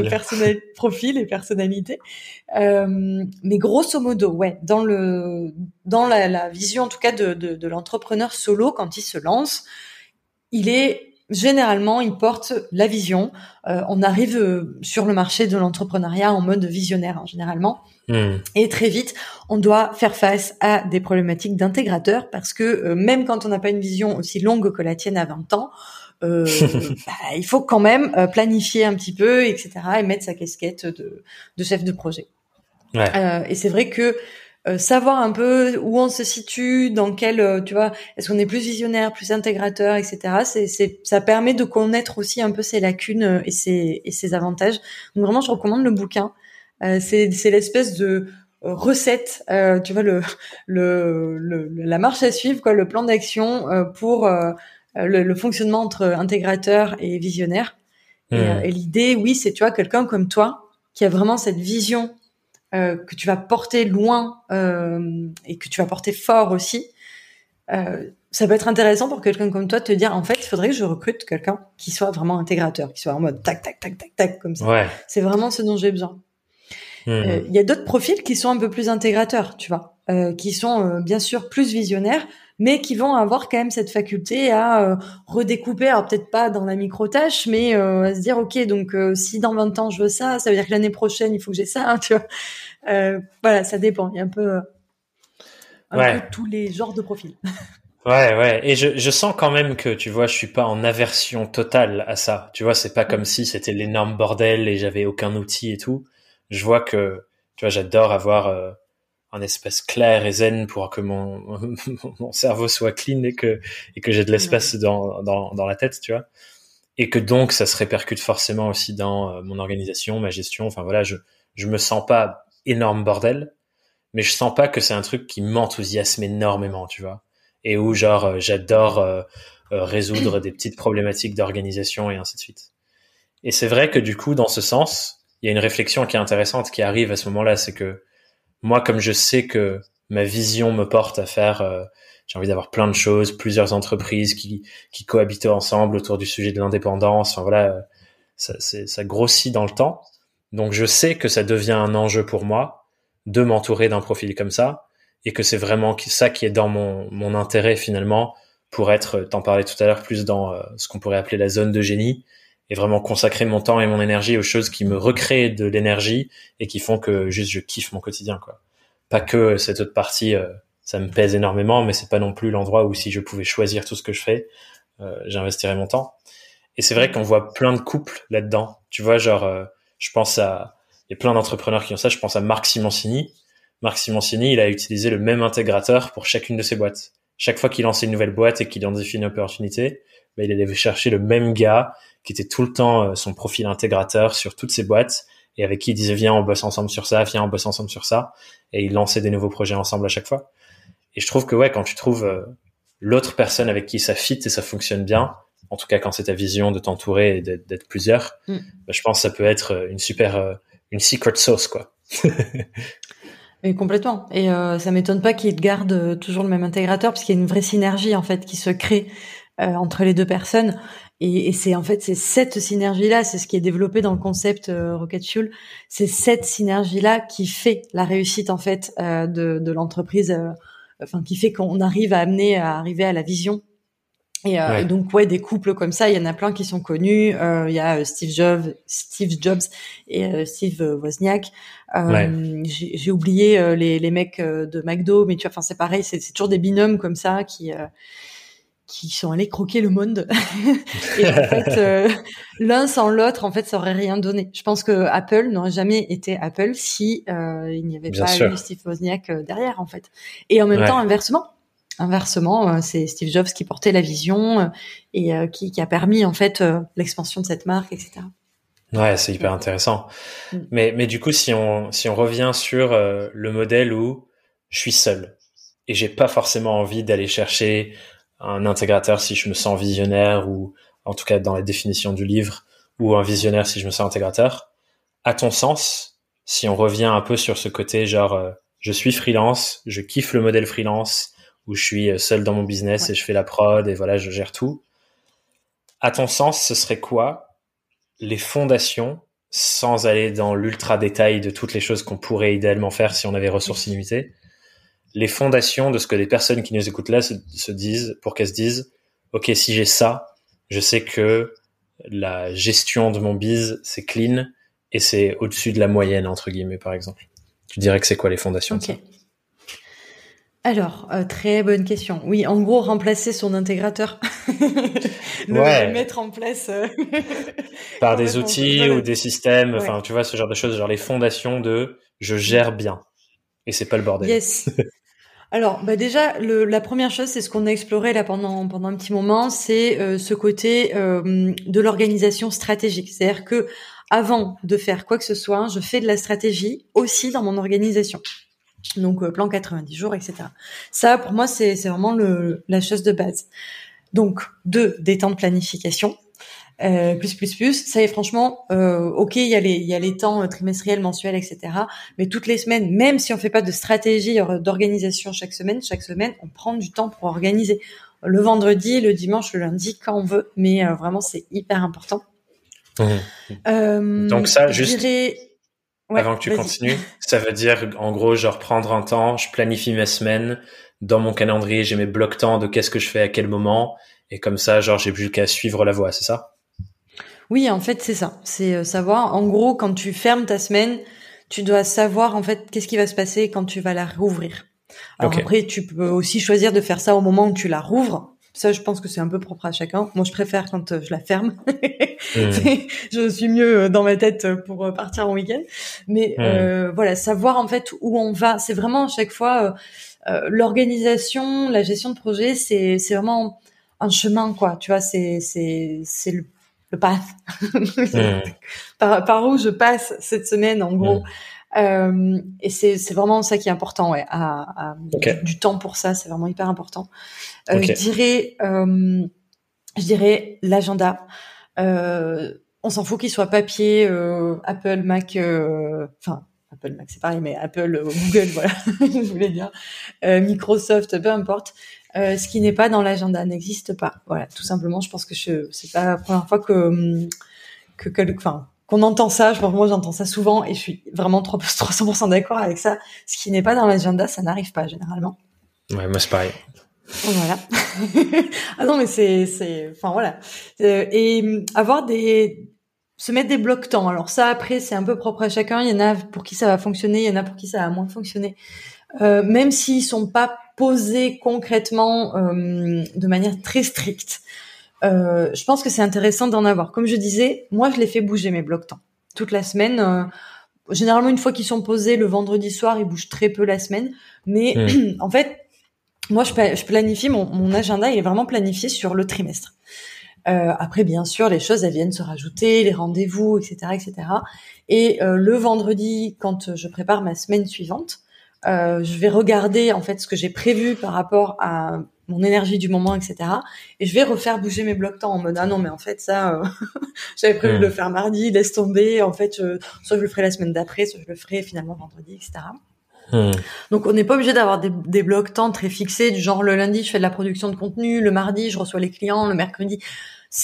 Speaker 2: profils et personnalités. Euh, mais grosso modo, ouais, dans le dans la, la vision en tout cas de, de, de l'entrepreneur solo quand il se lance, il est généralement, ils portent la vision. Euh, on arrive euh, sur le marché de l'entrepreneuriat en mode visionnaire, hein, généralement. Hmm. Et très vite, on doit faire face à des problématiques d'intégrateur parce que euh, même quand on n'a pas une vision aussi longue que la tienne à 20 ans, bah, il faut quand même planifier un petit peu, etc., et mettre sa casquette de, de chef de projet. Ouais. et c'est vrai que euh, savoir un peu où on se situe, dans quel, euh, tu vois, est-ce qu'on est plus visionnaire, plus intégrateur, etc. C'est, c'est, ça permet de connaître aussi un peu ses lacunes euh, et ses, et ses avantages. Donc vraiment, je recommande le bouquin. c'est, c'est l'espèce de recette, tu vois, le, le, le, la marche à suivre, quoi, le plan d'action pour le, le, fonctionnement entre intégrateur et visionnaire. Et, mmh. et l'idée, oui, c'est, tu vois, quelqu'un comme toi qui a vraiment cette vision euh, que tu vas porter loin euh, et que tu vas porter fort aussi, euh, ça peut être intéressant pour quelqu'un comme toi de te dire en fait il faudrait que je recrute quelqu'un qui soit vraiment intégrateur, qui soit en mode tac tac tac tac tac comme ça. Ouais. C'est vraiment ce dont j'ai besoin. Mhm. Il y a d'autres profils qui sont un peu plus intégrateurs, tu vois, qui sont bien sûr plus visionnaires, mais qui vont avoir quand même cette faculté à redécouper, alors peut-être pas dans la micro-tâche, mais à se dire, ok, donc si dans 20 ans je veux ça, ça veut dire que l'année prochaine, il faut que j'ai ça, hein, tu vois. Euh, voilà, ça dépend. Il y a un peu, un peu tous les genres de profils.
Speaker 1: Ouais, ouais. Et je, je sens quand même que, tu vois, je suis pas en aversion totale à ça. Tu vois, c'est pas comme si c'était l'énorme bordel et j'avais aucun outil et tout. Je vois que, tu vois, j'adore avoir euh, un espace clair et zen pour que mon, mon cerveau soit clean et que, et que j'ai de l'espace dans, dans, dans la tête, tu vois. Et que donc, ça se répercute forcément aussi dans euh, mon organisation, ma gestion. Enfin, voilà, je, je me sens pas énorme bordel, mais je sens pas que c'est un truc qui m'enthousiasme énormément, tu vois. Et où genre euh, j'adore euh, euh, résoudre des petites problématiques d'organisation et ainsi de suite. Et c'est vrai que du coup, dans ce sens, il y a une réflexion qui est intéressante qui arrive à ce moment-là, c'est que moi, comme je sais que ma vision me porte à faire, j'ai envie d'avoir plein de choses, plusieurs entreprises qui, qui cohabitent ensemble autour du sujet de l'indépendance. Enfin voilà, ça, ça grossit dans le temps. Donc je sais que ça devient un enjeu pour moi de m'entourer d'un profil comme ça et que c'est vraiment ça qui est dans mon, mon intérêt finalement pour être, t'en parlais tout à l'heure, plus dans euh, ce qu'on pourrait appeler la zone de génie et vraiment consacrer mon temps et mon énergie aux choses qui me recréent de l'énergie et qui font que juste je kiffe mon quotidien quoi. Pas que cette autre partie euh, ça me pèse énormément mais c'est pas non plus l'endroit où si je pouvais choisir tout ce que je fais, euh, j'investirais mon temps. Et c'est vrai qu'on voit plein de couples là-dedans. Tu vois genre je pense à, il y a plein d'entrepreneurs qui ont ça. Je pense à Marc Simoncini. Marc Simoncini, il a utilisé le même intégrateur pour chacune de ses boîtes. Chaque fois qu'il lançait une nouvelle boîte et qu'il identifiait une opportunité, bah, il allait chercher le même gars qui était tout le temps euh, son profil intégrateur sur toutes ses boîtes et avec qui il disait viens on bosse ensemble sur ça, viens on bosse ensemble sur ça et il lançait des nouveaux projets ensemble à chaque fois. Et je trouve que ouais quand tu trouves euh, l'autre personne avec qui ça fit et ça fonctionne bien, en tout cas quand c'est ta vision de t'entourer et d'être plusieurs, mm. bah, je pense que ça peut être euh, une super, euh, une secret sauce, quoi.
Speaker 2: Et complètement. Et euh, ça m'étonne pas qu'ils gardent toujours le même intégrateur, parce qu'il y a une vraie synergie en fait qui se crée entre les deux personnes. Et, et c'est en fait c'est cette synergie-là, c'est ce qui est développé dans le concept Rocket Fuel. C'est cette synergie-là qui fait la réussite en fait de, de l'entreprise, enfin qui fait qu'on arrive à amener à arriver à la vision et, euh, donc ouais, des couples comme ça, il y en a plein qui sont connus. Euh, il y a euh, Steve Jobs, Steve Jobs et Steve Wozniak. J'ai oublié les, les mecs de McDo, mais tu vois, enfin c'est pareil, c'est toujours des binômes comme ça qui qui sont allés croquer le monde. et en fait, l'un sans l'autre, en fait, ça aurait rien donné. Je pense que Apple n'aurait jamais été Apple si il n'y avait pas eu Steve Wozniak derrière, en fait. Et en même temps, inversement, inversement, c'est Steve Jobs qui portait la vision et qui, qui, a permis en fait l'expansion de cette marque, etc.
Speaker 1: Ouais, c'est hyper intéressant. Mm. Mais, mais du coup, si on, si on revient sur le modèle où je suis seul et j'ai pas forcément envie d'aller chercher un intégrateur si je me sens visionnaire ou en tout cas dans la définition du livre ou un visionnaire si je me sens intégrateur. À ton sens, si on revient un peu sur ce côté genre euh, je suis freelance, je kiffe le modèle freelance où je suis euh, seul dans mon business et je fais la prod et voilà, je gère tout. À ton sens, ce serait quoi les fondations sans aller dans l'ultra détail de toutes les choses qu'on pourrait idéalement faire si on avait ressources illimitées les fondations de ce que les personnes qui nous écoutent là se, disent, pour qu'elles se disent, OK, si j'ai ça, je sais que la gestion de mon biz, c'est clean et c'est au-dessus de la moyenne, entre guillemets, par exemple. Tu dirais que c'est quoi les fondations de ça?
Speaker 2: Alors, euh, très bonne question. Oui, en gros, remplacer son intégrateur. le mettre en place. Euh,
Speaker 1: Par des outils ou des systèmes, enfin, tu vois, ce genre de choses, genre les fondations de je gère bien. Et c'est pas le bordel.
Speaker 2: Yes. Alors, bah déjà, la première chose, c'est ce qu'on a exploré là pendant pendant un petit moment, c'est euh, ce côté euh, de l'organisation stratégique. C'est-à-dire que avant de faire quoi que ce soit, je fais de la stratégie aussi dans mon organisation. Donc euh, plan 90 jours, etc. Ça, pour moi, c'est vraiment le, la chose de base. Donc, deux, des temps de planification. Euh, plus plus plus. Ça y est, franchement, euh, ok, il y a les il y a les temps euh, trimestriels, mensuels, etc. Mais toutes les semaines, même si on fait pas de stratégie d'organisation chaque semaine, chaque semaine, on prend du temps pour organiser. Le vendredi, le dimanche, le lundi, quand on veut. Mais vraiment, c'est hyper important.
Speaker 1: Mmh. Donc ça, juste. avant que tu continues, ça veut dire en gros, genre prendre un temps, je planifie mes semaines dans mon calendrier, j'ai mes blocs temps de qu'est-ce que je fais à quel moment, et comme ça, genre j'ai plus qu'à suivre la voie, c'est ça?
Speaker 2: Oui, en fait, c'est ça. C'est euh, savoir, en gros, quand tu fermes ta semaine, tu dois savoir, en fait, qu'est-ce qui va se passer quand tu vas la rouvrir. Alors après, tu peux aussi choisir de faire ça au moment où tu la rouvres. Ça, je pense que c'est un peu propre à chacun. Moi, je préfère quand euh, je la ferme. Mmh. je suis mieux euh, dans ma tête pour partir en week-end. Mais mmh. voilà, savoir en fait où on va, c'est vraiment à chaque fois l'organisation, la gestion de projet, c'est c'est vraiment un chemin quoi. Tu vois, c'est c'est c'est le le path, par, où je passe cette semaine en gros. Euh, et c'est vraiment ça qui est important, ouais, à, du, temps pour ça, c'est vraiment hyper important. Euh, je dirais, euh, je dirais l'agenda. on s'en fout qu'il soit papier, Apple, Mac, enfin Apple Mac c'est pareil, mais Apple, Google, voilà, je voulais dire, Microsoft, peu importe. Euh, ce qui n'est pas dans l'agenda n'existe pas. Voilà, tout simplement. Je pense que je, c'est pas la première fois que que, enfin, qu'on entend ça. Je moi j'entends ça souvent et je suis vraiment 300% d'accord avec ça. Ce qui n'est pas dans l'agenda, ça n'arrive pas généralement.
Speaker 1: Ouais, moi c'est pareil.
Speaker 2: Voilà. ah non mais c'est c'est enfin voilà. Euh, et avoir des se mettre des blocs temps. Alors ça après c'est un peu propre à chacun. Il y en a pour qui ça va fonctionner, il y en a pour qui ça va moins fonctionner. Euh, même s'ils sont pas posés concrètement euh, de manière très stricte. Euh, je pense que c'est intéressant d'en avoir. Comme je disais, moi je les fais bouger mes blocs temps toute la semaine. Euh, généralement une fois qu'ils sont posés le vendredi soir, ils bougent très peu la semaine. Mais hmm. en fait, moi je, planifie mon, mon, agenda, il est vraiment planifié sur le trimestre. Euh, après, bien sûr, les choses elles viennent se rajouter, les rendez-vous, etc., etc. Et euh, le vendredi, quand je prépare ma semaine suivante, euh, je vais regarder en fait ce que j'ai prévu par rapport à mon énergie du moment, etc. Et je vais refaire bouger mes blocs temps en mode ah non mais en fait ça euh, j'avais prévu de le faire mardi, laisse tomber. En fait, soit je le ferai la semaine d'après, soit je le ferai finalement vendredi, etc. Hmm. Donc on n'est pas obligé d'avoir des, des blocs temps très fixés du genre le lundi je fais de la production de contenu, le mardi je reçois les clients, le mercredi.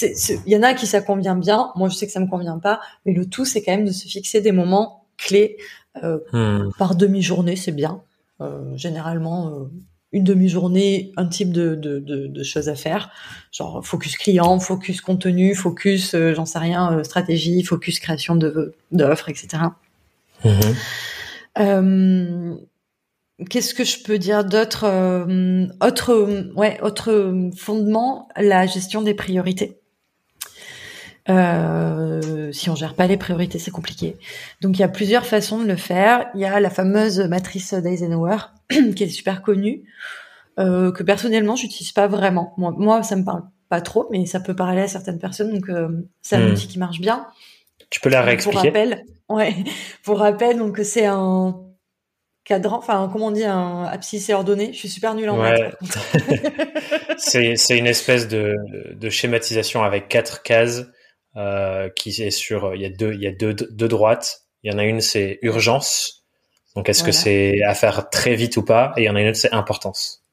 Speaker 2: Il y en a qui ça convient bien, moi je sais que ça me convient pas, mais le tout c'est quand même de se fixer des moments clés euh, hmm. Par demi-journée, c'est bien. Euh, généralement, euh, une demi-journée, un type de, de, de, choses à faire, genre focus client, focus contenu, focus, j'en sais rien, stratégie, focus création de d'offres, etc. Hmm. Qu'est-ce que je peux dire d'autre Autre, ouais, autre fondement, la gestion des priorités. Euh, si on gère pas les priorités, c'est compliqué. Donc il y a plusieurs façons de le faire. Il y a la fameuse matrice d'Eisenhower qui est super connue. euh, que personnellement j'utilise pas vraiment. Moi, moi, ça me parle pas trop, mais ça peut parler à certaines personnes, donc euh, c'est un hmm. outil qui marche bien.
Speaker 1: Tu peux la réexpliquer.
Speaker 2: Pour rappel, ouais. Pour rappel, donc c'est un cadran, enfin comment on dit, un abscisse ordonné. Je suis super nulle en ouais.
Speaker 1: c'est c'est une espèce de, de schématisation avec quatre cases euh, qui est sur. Il y a deux il y a deux deux droites. Il y en a une c'est urgence. Donc est-ce que c'est à faire très vite ou pas? Et il y en a une autre c'est importance.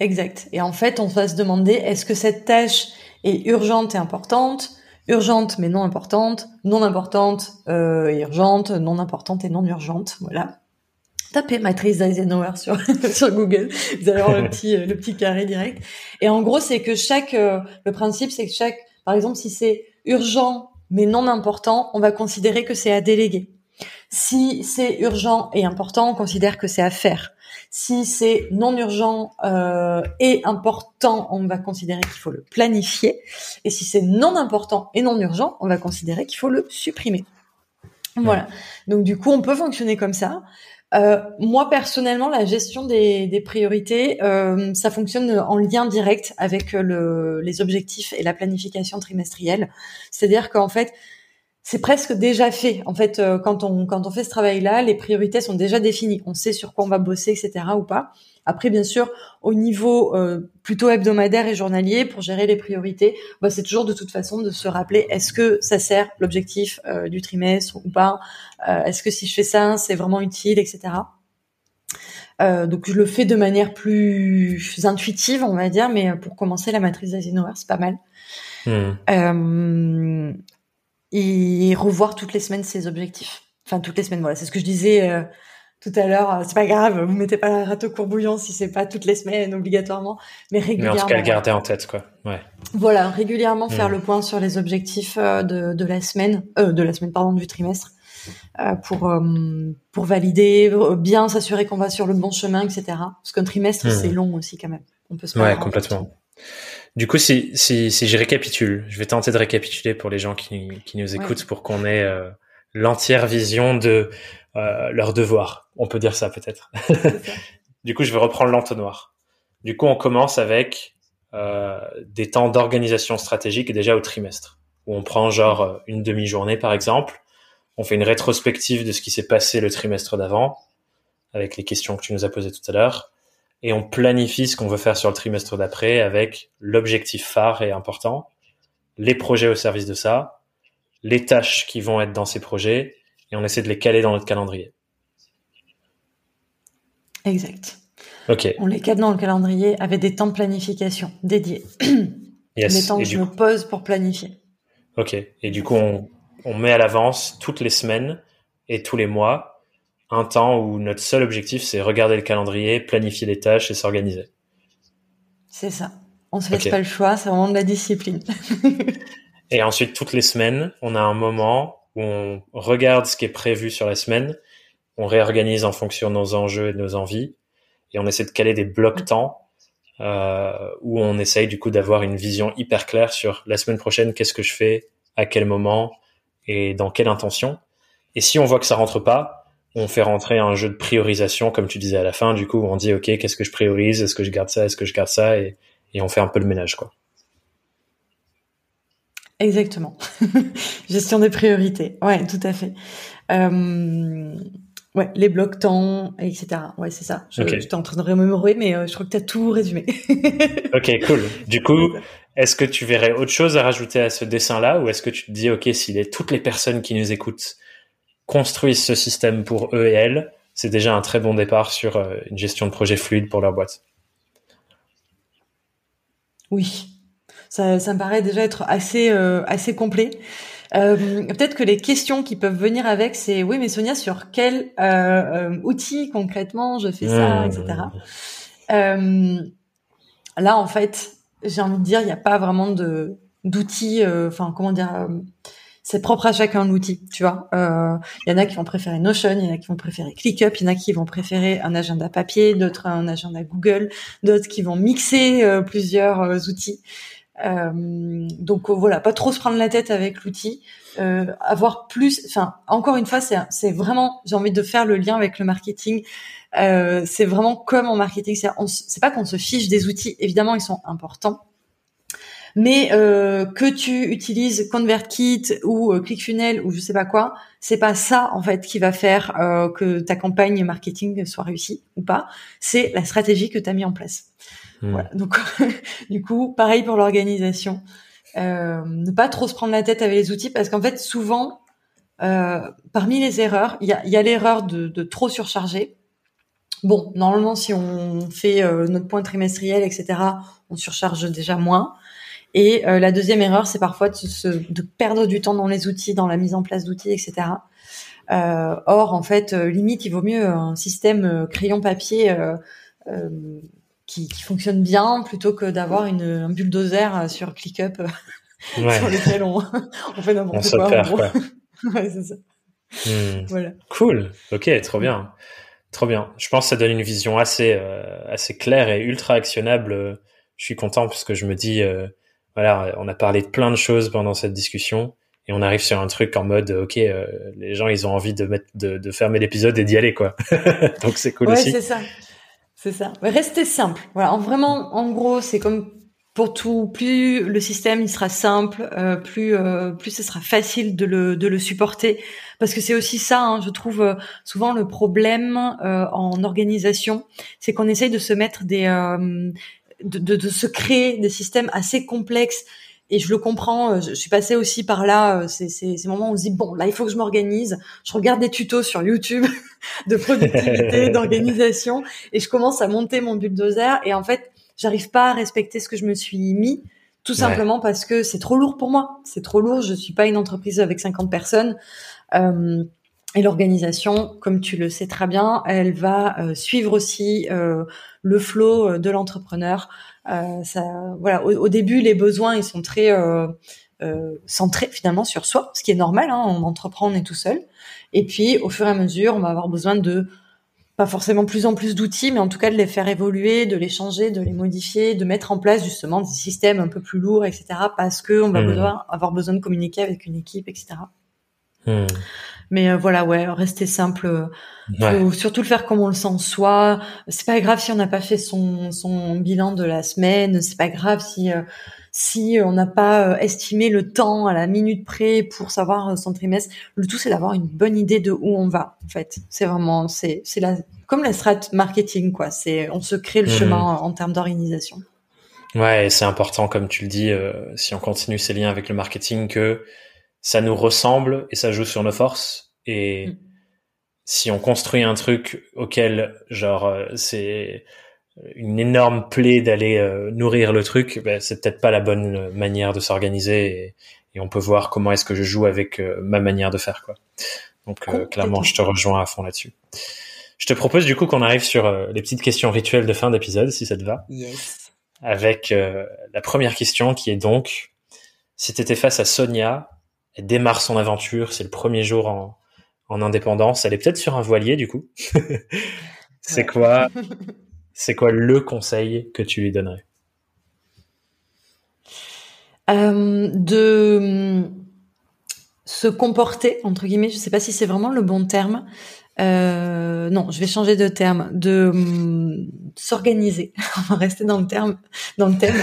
Speaker 2: Exact. Et en fait, on va se demander est-ce que cette tâche est urgente et importante? Urgente mais non importante, non importante euh, et urgente, non importante et non urgente. Voilà. Tapez matrice d'Eisenhower sur sur Google, vous allez voir le petit le petit carré direct. Et en gros, c'est que chaque euh, le principe, c'est que chaque, par exemple, si c'est urgent mais non important, on va considérer que c'est à déléguer. Si c'est urgent et important, on considère que c'est à faire. Si c'est non urgent euh, et important, on va considérer qu'il faut le planifier. Et si c'est non important et non urgent, on va considérer qu'il faut le supprimer. Voilà. Donc du coup, on peut fonctionner comme ça. Euh, moi personnellement, la gestion des, des priorités, euh, ça fonctionne en lien direct avec le, les objectifs et la planification trimestrielle. C'est-à-dire qu'en fait, c'est presque déjà fait. En fait, euh, quand on quand on fait ce travail-là, les priorités sont déjà définies. On sait sur quoi on va bosser, etc. ou pas. Après, bien sûr, au niveau euh, plutôt hebdomadaire et journalier, pour gérer les priorités, bah, c'est toujours de toute façon de se rappeler est-ce que ça sert l'objectif euh, du trimestre ou pas? Est-ce que si je fais ça, c'est vraiment utile, etc. donc je le fais de manière plus intuitive, on va dire, mais pour commencer, la matrice d'Eisenhower, c'est pas mal. Mmh et revoir toutes les semaines ses objectifs. Enfin, toutes les semaines, voilà. C'est ce que je disais euh, tout à l'heure. C'est pas grave, vous mettez pas la rate au courbouillon si c'est pas toutes les semaines obligatoirement, mais régulièrement.
Speaker 1: Mais en tout cas, le garder en tête, quoi. Ouais.
Speaker 2: Voilà, régulièrement faire mm. le point sur les objectifs euh, de, de la semaine, euh, de la semaine, pardon, du trimestre. Euh, pour euh, pour valider, bien s'assurer qu'on va sur le bon chemin, etc. Parce qu'un trimestre mm. c'est long aussi quand même.
Speaker 1: On peut se ouais complètement. Du coup, si, si, si je récapitule, je vais tenter de récapituler pour les gens qui, qui nous écoutent pour qu'on ait euh, l'entière vision de euh, leur devoir. On peut dire ça peut-être. du coup, je vais reprendre l'entonnoir. Du coup, on commence avec euh, des temps d'organisation stratégique déjà au trimestre, où on prend genre une demi-journée par exemple, on fait une rétrospective de ce qui s'est passé le trimestre d'avant, avec les questions que tu nous as posées tout à l'heure et on planifie ce qu'on veut faire sur le trimestre d'après avec l'objectif phare et important, les projets au service de ça, les tâches qui vont être dans ces projets et on essaie de les caler dans notre calendrier.
Speaker 2: Exact.
Speaker 1: Ok.
Speaker 2: On les cale dans le calendrier avec des temps de planification dédiés. Yes. Les temps que je me pose pour planifier.
Speaker 1: Ok. Et du coup, on, on met à l'avance toutes les semaines et tous les mois un temps où notre seul objectif, c'est regarder le calendrier, planifier les tâches et s'organiser.
Speaker 2: C'est ça. On se laisse pas le choix, c'est vraiment de la discipline.
Speaker 1: et ensuite, toutes les semaines, on a un moment où on regarde ce qui est prévu sur la semaine, on réorganise en fonction de nos enjeux et de nos envies, et on essaie de caler des blocs temps euh, où on essaye du coup d'avoir une vision hyper claire sur la semaine prochaine, qu'est-ce que je fais, à quel moment et dans quelle intention. Et si on voit que ça rentre pas, on fait rentrer un jeu de priorisation, comme tu disais à la fin. Du coup, on dit, OK, qu'est-ce que je priorise? Est-ce que je garde ça? Est-ce que je garde ça? Et, et on fait un peu le ménage, quoi.
Speaker 2: Exactement. Gestion des priorités. Ouais, tout à fait. Euh, ouais, les blocs temps, etc. Ouais, c'est ça. Je, J'étais en train de remémorer, mais euh, je crois que tu as tout résumé.
Speaker 1: ok, cool. Du coup, est-ce que tu verrais autre chose à rajouter à ce dessin-là? Ou est-ce que tu te dis, OK, si les, toutes les personnes qui nous écoutent construisent ce système pour eux et elles, c'est déjà un très bon départ sur euh, une gestion de projet fluide pour leur boîte.
Speaker 2: Oui, ça, me paraît déjà être assez, euh, assez complet. Euh, peut-être que les questions qui peuvent venir avec, c'est oui, mais Sonia, sur quel outil concrètement je fais ça, etc. Mmh. là, en fait, j'ai envie de dire, il n'y a pas vraiment de d'outils, enfin comment dire c'est propre à chacun l'outil, tu vois. Il euh, y en a qui vont préférer Notion, il y en a qui vont préférer ClickUp, il y en a qui vont préférer un agenda papier, d'autres un agenda Google, d'autres qui vont mixer euh, plusieurs euh, outils. donc voilà, pas trop se prendre la tête avec l'outil, avoir plus, enfin encore une fois, c'est vraiment, j'ai envie de faire le lien avec le marketing. c'est vraiment comme en marketing, c'est pas qu'on se fiche des outils, évidemment ils sont importants, mais euh, que tu utilises ConvertKit ou euh, ClickFunnels ou je sais pas quoi, c'est pas ça en fait qui va faire euh, que ta campagne marketing soit réussie ou pas. C'est la stratégie que tu as mis en place. Hmm. Voilà. Donc du coup, pareil pour l'organisation. Euh, ne pas trop se prendre la tête avec les outils parce qu'en fait souvent, euh, parmi les erreurs, il y a, y a l'erreur de, de, trop surcharger. Bon, normalement, si on fait euh, notre point trimestriel, etc., on surcharge déjà moins. Et euh, la deuxième erreur, c'est parfois de, de, perdre du temps dans les outils, dans la mise en place d'outils, etc. Euh, or, en fait, euh, limite, il vaut mieux un système crayon-papier qui, qui, fonctionne bien plutôt que d'avoir une un bulldozer sur ClickUp ouais. sur lequel on, on fait n'importe quoi. Perd, quoi. ouais, c'est ça.
Speaker 1: Hmm. Voilà. Cool. Ok, trop bien. Trop bien. Je pense que ça donne une vision assez assez claire et ultra actionnable. Je suis content parce que je me dis voilà, on a parlé de plein de choses pendant cette discussion et on arrive sur un truc en mode ok, euh, les gens ils ont envie de mettre de, de fermer l'épisode et d'y aller quoi. Donc c'est cool
Speaker 2: ouais,
Speaker 1: aussi.
Speaker 2: c'est ça. C'est ça. Restez simple. Voilà, vraiment en gros, c'est comme pour tout, plus le système il sera simple, euh, plus euh, plus ce sera facile de le de le supporter parce que c'est aussi ça, hein, je trouve euh, souvent le problème en organisation, c'est qu'on essaye de se mettre des de, de, de, se créer des systèmes assez complexes. Et je le comprends, euh, je, suis passée aussi par là, euh, c'est ces moments où on se dit, bon, là, il faut que je m'organise. Je regarde des tutos sur YouTube de productivité, d'organisation, et je commence à monter mon bulldozer. Et en fait, j'arrive pas à respecter ce que je me suis mis, tout simplement parce que c'est trop lourd pour moi. C'est trop lourd, je suis pas une entreprise avec 50 personnes. Euh, et l'organisation, comme tu le sais très bien, elle va euh, suivre aussi euh, le flot euh, de l'entrepreneur. ça, voilà, au, début, les besoins ils sont très centrés finalement sur soi, ce qui est normal. Hein, on entreprend, on est tout seul. Et puis, au fur et à mesure, on va avoir besoin de pas forcément plus en plus d'outils, mais en tout cas de les faire évoluer, de les changer, de les modifier, de mettre en place justement des systèmes un peu plus lourds, etc. Parce que on va mmh. avoir besoin de communiquer avec une équipe, etc. Mais euh, voilà, ouais, rester simple. Faut surtout le faire comme on le sent soi. C'est pas grave si on n'a pas fait son, son bilan de la semaine. C'est pas grave si euh, si on n'a pas euh, estimé le temps à la minute près pour savoir son trimestre. Le tout, c'est d'avoir une bonne idée de où on va. En fait, c'est vraiment c'est c'est la comme la strat marketing quoi. C'est on se crée le mmh. chemin en termes d'organisation.
Speaker 1: Ouais, c'est important comme tu le dis. si on continue ces liens avec le marketing que ça nous ressemble et ça joue sur nos forces. Et mm. si on construit un truc auquel, genre, euh, c'est une énorme plaie d'aller euh, nourrir le truc, ben, c'est peut-être pas la bonne manière de s'organiser et, on peut voir comment est-ce que je joue avec euh, ma manière de faire, quoi. Donc, clairement, je te rejoins à fond là-dessus. Je te propose du coup qu'on arrive sur les petites questions rituelles de fin d'épisode, si ça te va.
Speaker 2: Yes.
Speaker 1: Avec la première question qui est donc, si tu étais face à Sonia, elle démarre son aventure, c'est le premier jour en, en indépendance. Elle est peut-être sur un voilier du coup. c'est quoi, c'est quoi le conseil que tu lui donnerais?
Speaker 2: Euh, De se comporter entre guillemets. Je sais pas si c'est vraiment le bon terme. Euh, non, je vais changer de terme, de hum, s'organiser. On va rester dans le terme, dans le thème,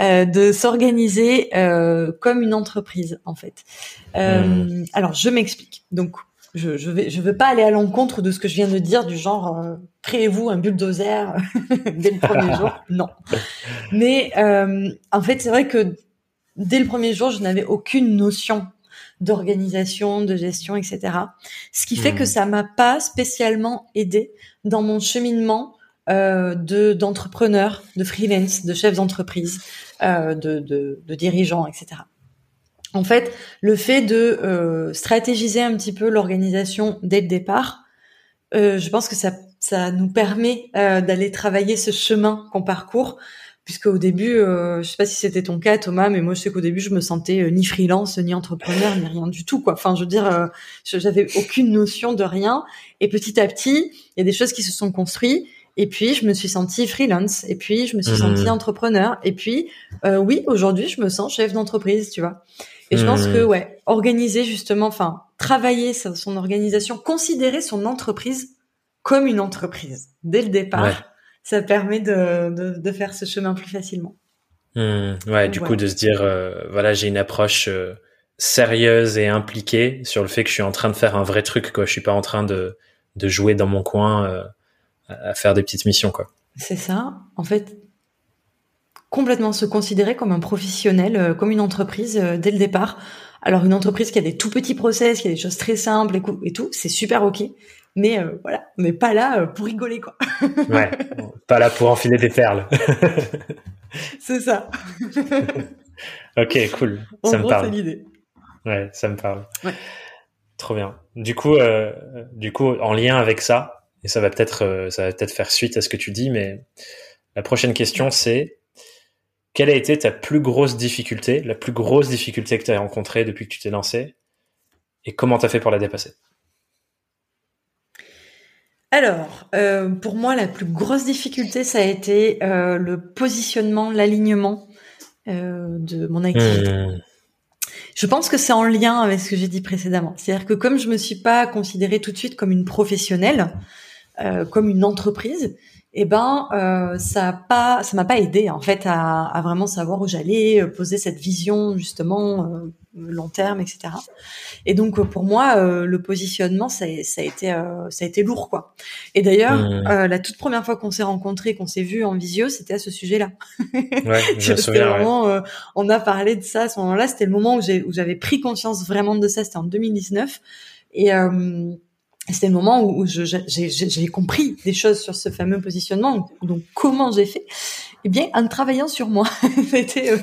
Speaker 2: euh, de s'organiser euh, comme une entreprise en fait. Euh. Alors, je m'explique. Donc, je, je vais, je veux pas aller à l'encontre de ce que je viens de dire du genre euh, créez-vous un bulldozer dès le premier jour. Non, mais en fait, c'est vrai que dès le premier jour, je n'avais aucune notion d'organisation, de gestion, etc. Ce qui fait que hmm. ça m'a pas spécialement aidé dans mon cheminement de d'entrepreneurs, de freelance, de chefs d'entreprise, euh, de, de, dirigeants, etc. En fait, le fait de euh, stratégiser un petit peu l'organisation dès le départ, euh, je pense que ça, ça nous permet euh, d'aller travailler ce chemin qu'on parcourt puisque au début, euh, je sais pas si c'était ton cas, Thomas, mais moi je sais qu'au début je me sentais euh, ni freelance, ni entrepreneur, ni rien du tout. Enfin, je veux dire, euh, j'avais aucune notion de rien. Et petit à petit, il y a des choses qui se sont construites. Et puis je me suis sentie freelance. Et puis je me suis sentie mmh. entrepreneur. Et puis euh, oui, aujourd'hui je me sens chef d'entreprise, tu vois. Et je pense mmh. que ouais, organiser justement, enfin travailler son organisation, considérer son entreprise comme une entreprise dès le départ ça permet de, de, de, faire ce chemin plus facilement.
Speaker 1: Mmh, ouais, du coup, de se dire, euh, voilà, j'ai une approche euh, sérieuse et impliquée sur le fait que je suis en train de faire un vrai truc, quoi. Je suis pas en train de, de jouer dans mon coin euh, à faire des petites missions, quoi.
Speaker 2: C'est ça. En fait, complètement se considérer comme un professionnel, comme une entreprise dès le départ. Alors, une entreprise qui a des tout petits process, qui a des choses très simples et tout, c'est super ok mais euh, voilà, on n'est pas là euh, pour rigoler quoi.
Speaker 1: ouais, pas là pour enfiler des perles.
Speaker 2: c'est ça.
Speaker 1: ok, cool. ça me parle. l'idée. Ouais, ça me parle. Ouais. Trop bien. Du coup, euh, du coup, en lien avec ça, et ça va peut-être, ça va peut-être faire suite à ce que tu dis, mais la prochaine question c'est quelle a été ta plus grosse difficulté, la plus grosse difficulté que tu as rencontrée depuis que tu t'es lancé, et comment tu as fait pour la dépasser?
Speaker 2: Alors, euh, pour moi, la plus grosse difficulté, ça a été euh, le positionnement, l'alignement euh, de mon activité. Hmm. Je pense que c'est en lien avec ce que j'ai dit précédemment. C'est-à-dire que comme je me suis pas considérée tout de suite comme une professionnelle, comme une entreprise, eh ben euh, ça a pas ça m'a pas aidé en fait à, à vraiment savoir où j'allais euh, poser cette vision justement euh, long terme etc et donc pour moi le positionnement ça, ça a été ça a été lourd quoi. Et d'ailleurs mmh. la toute première fois qu'on s'est rencontrés qu'on s'est vu en visio c'était à ce sujet là ouais, vraiment on a parlé de ça à ce moment là c'était le moment où j'ai où j'avais pris conscience vraiment de ça. C'était en 2019 et c'était le moment où, j'ai compris des choses sur ce fameux positionnement. Donc, comment j'ai fait? Eh bien, en travaillant sur moi. C'était euh,